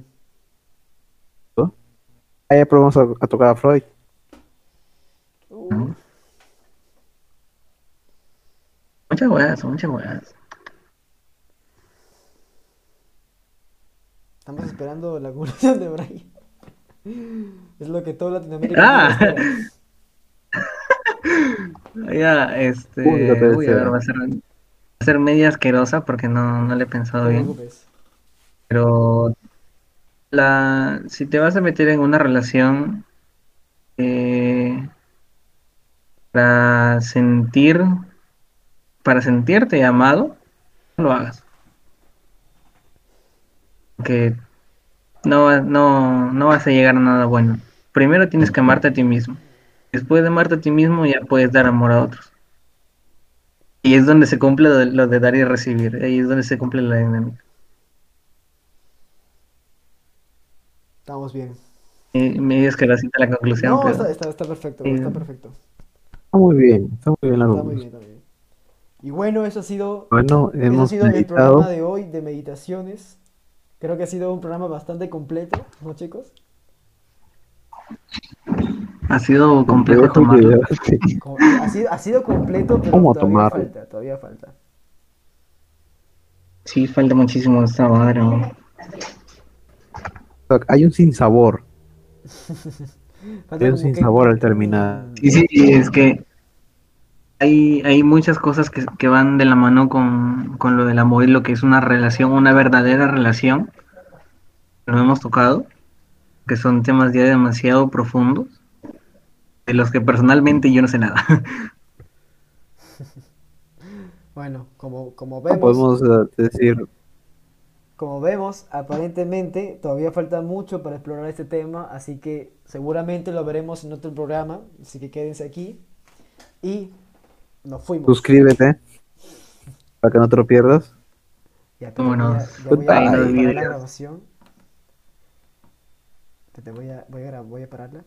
Ah, ya probamos a, a tocar a Freud. uh, Muchas weas, muchas weas. Estamos esperando la conclusión de Brian. Es lo que todo Latinoamérica Ah. Ya, este, Uy, lo que uy, a desea. ver, va a ser, va a ser media asquerosa porque no, no le he pensado No bien. preocupes. Pero la, si te vas a meter en una relación eh, para sentir, para sentirte amado, no lo hagas. Porque no, no, no vas a llegar a nada bueno. Primero tienes que amarte a ti mismo. Después de amarte a ti mismo ya puedes dar amor a otros. Y es donde se cumple lo de, lo de dar y recibir. Ahí es donde se cumple la dinámica. Estamos bien. Y me dices que la cita la conclusión, No, pero está, está, está perfecto, Eh, está perfecto. Está muy bien, está muy bien la Está muy conclusión. bien, está bien. Y bueno, eso ha sido, Bueno, eso ha hemos sido el programa de hoy de meditaciones. Creo que ha sido un programa bastante completo, ¿no, chicos? ha sido complejo Dejo tomarlo. que- Co- Ha sido, ha sido completo, pero ¿Cómo todavía falta, todavía falta. Sí, falta muchísimo esta madre. ¿no? Hay un sinsabor. Hay un como que- sinsabor al terminar. Sí, sí, es que hay, hay muchas cosas que, que van de la mano con, con lo del amor y lo que es una relación, una verdadera relación. No hemos tocado, que son temas ya demasiado profundos, de los que personalmente yo no sé nada. Bueno, como, como vemos, podemos eh, decir, como vemos, aparentemente todavía falta mucho para explorar este tema, así que seguramente lo veremos en otro programa, así que quédense aquí y nos fuimos. Suscríbete para que no te lo pierdas. Ya, pero voy a- Vámonos. ya voy a la grabación. Te voy a, voy a, voy a pararla.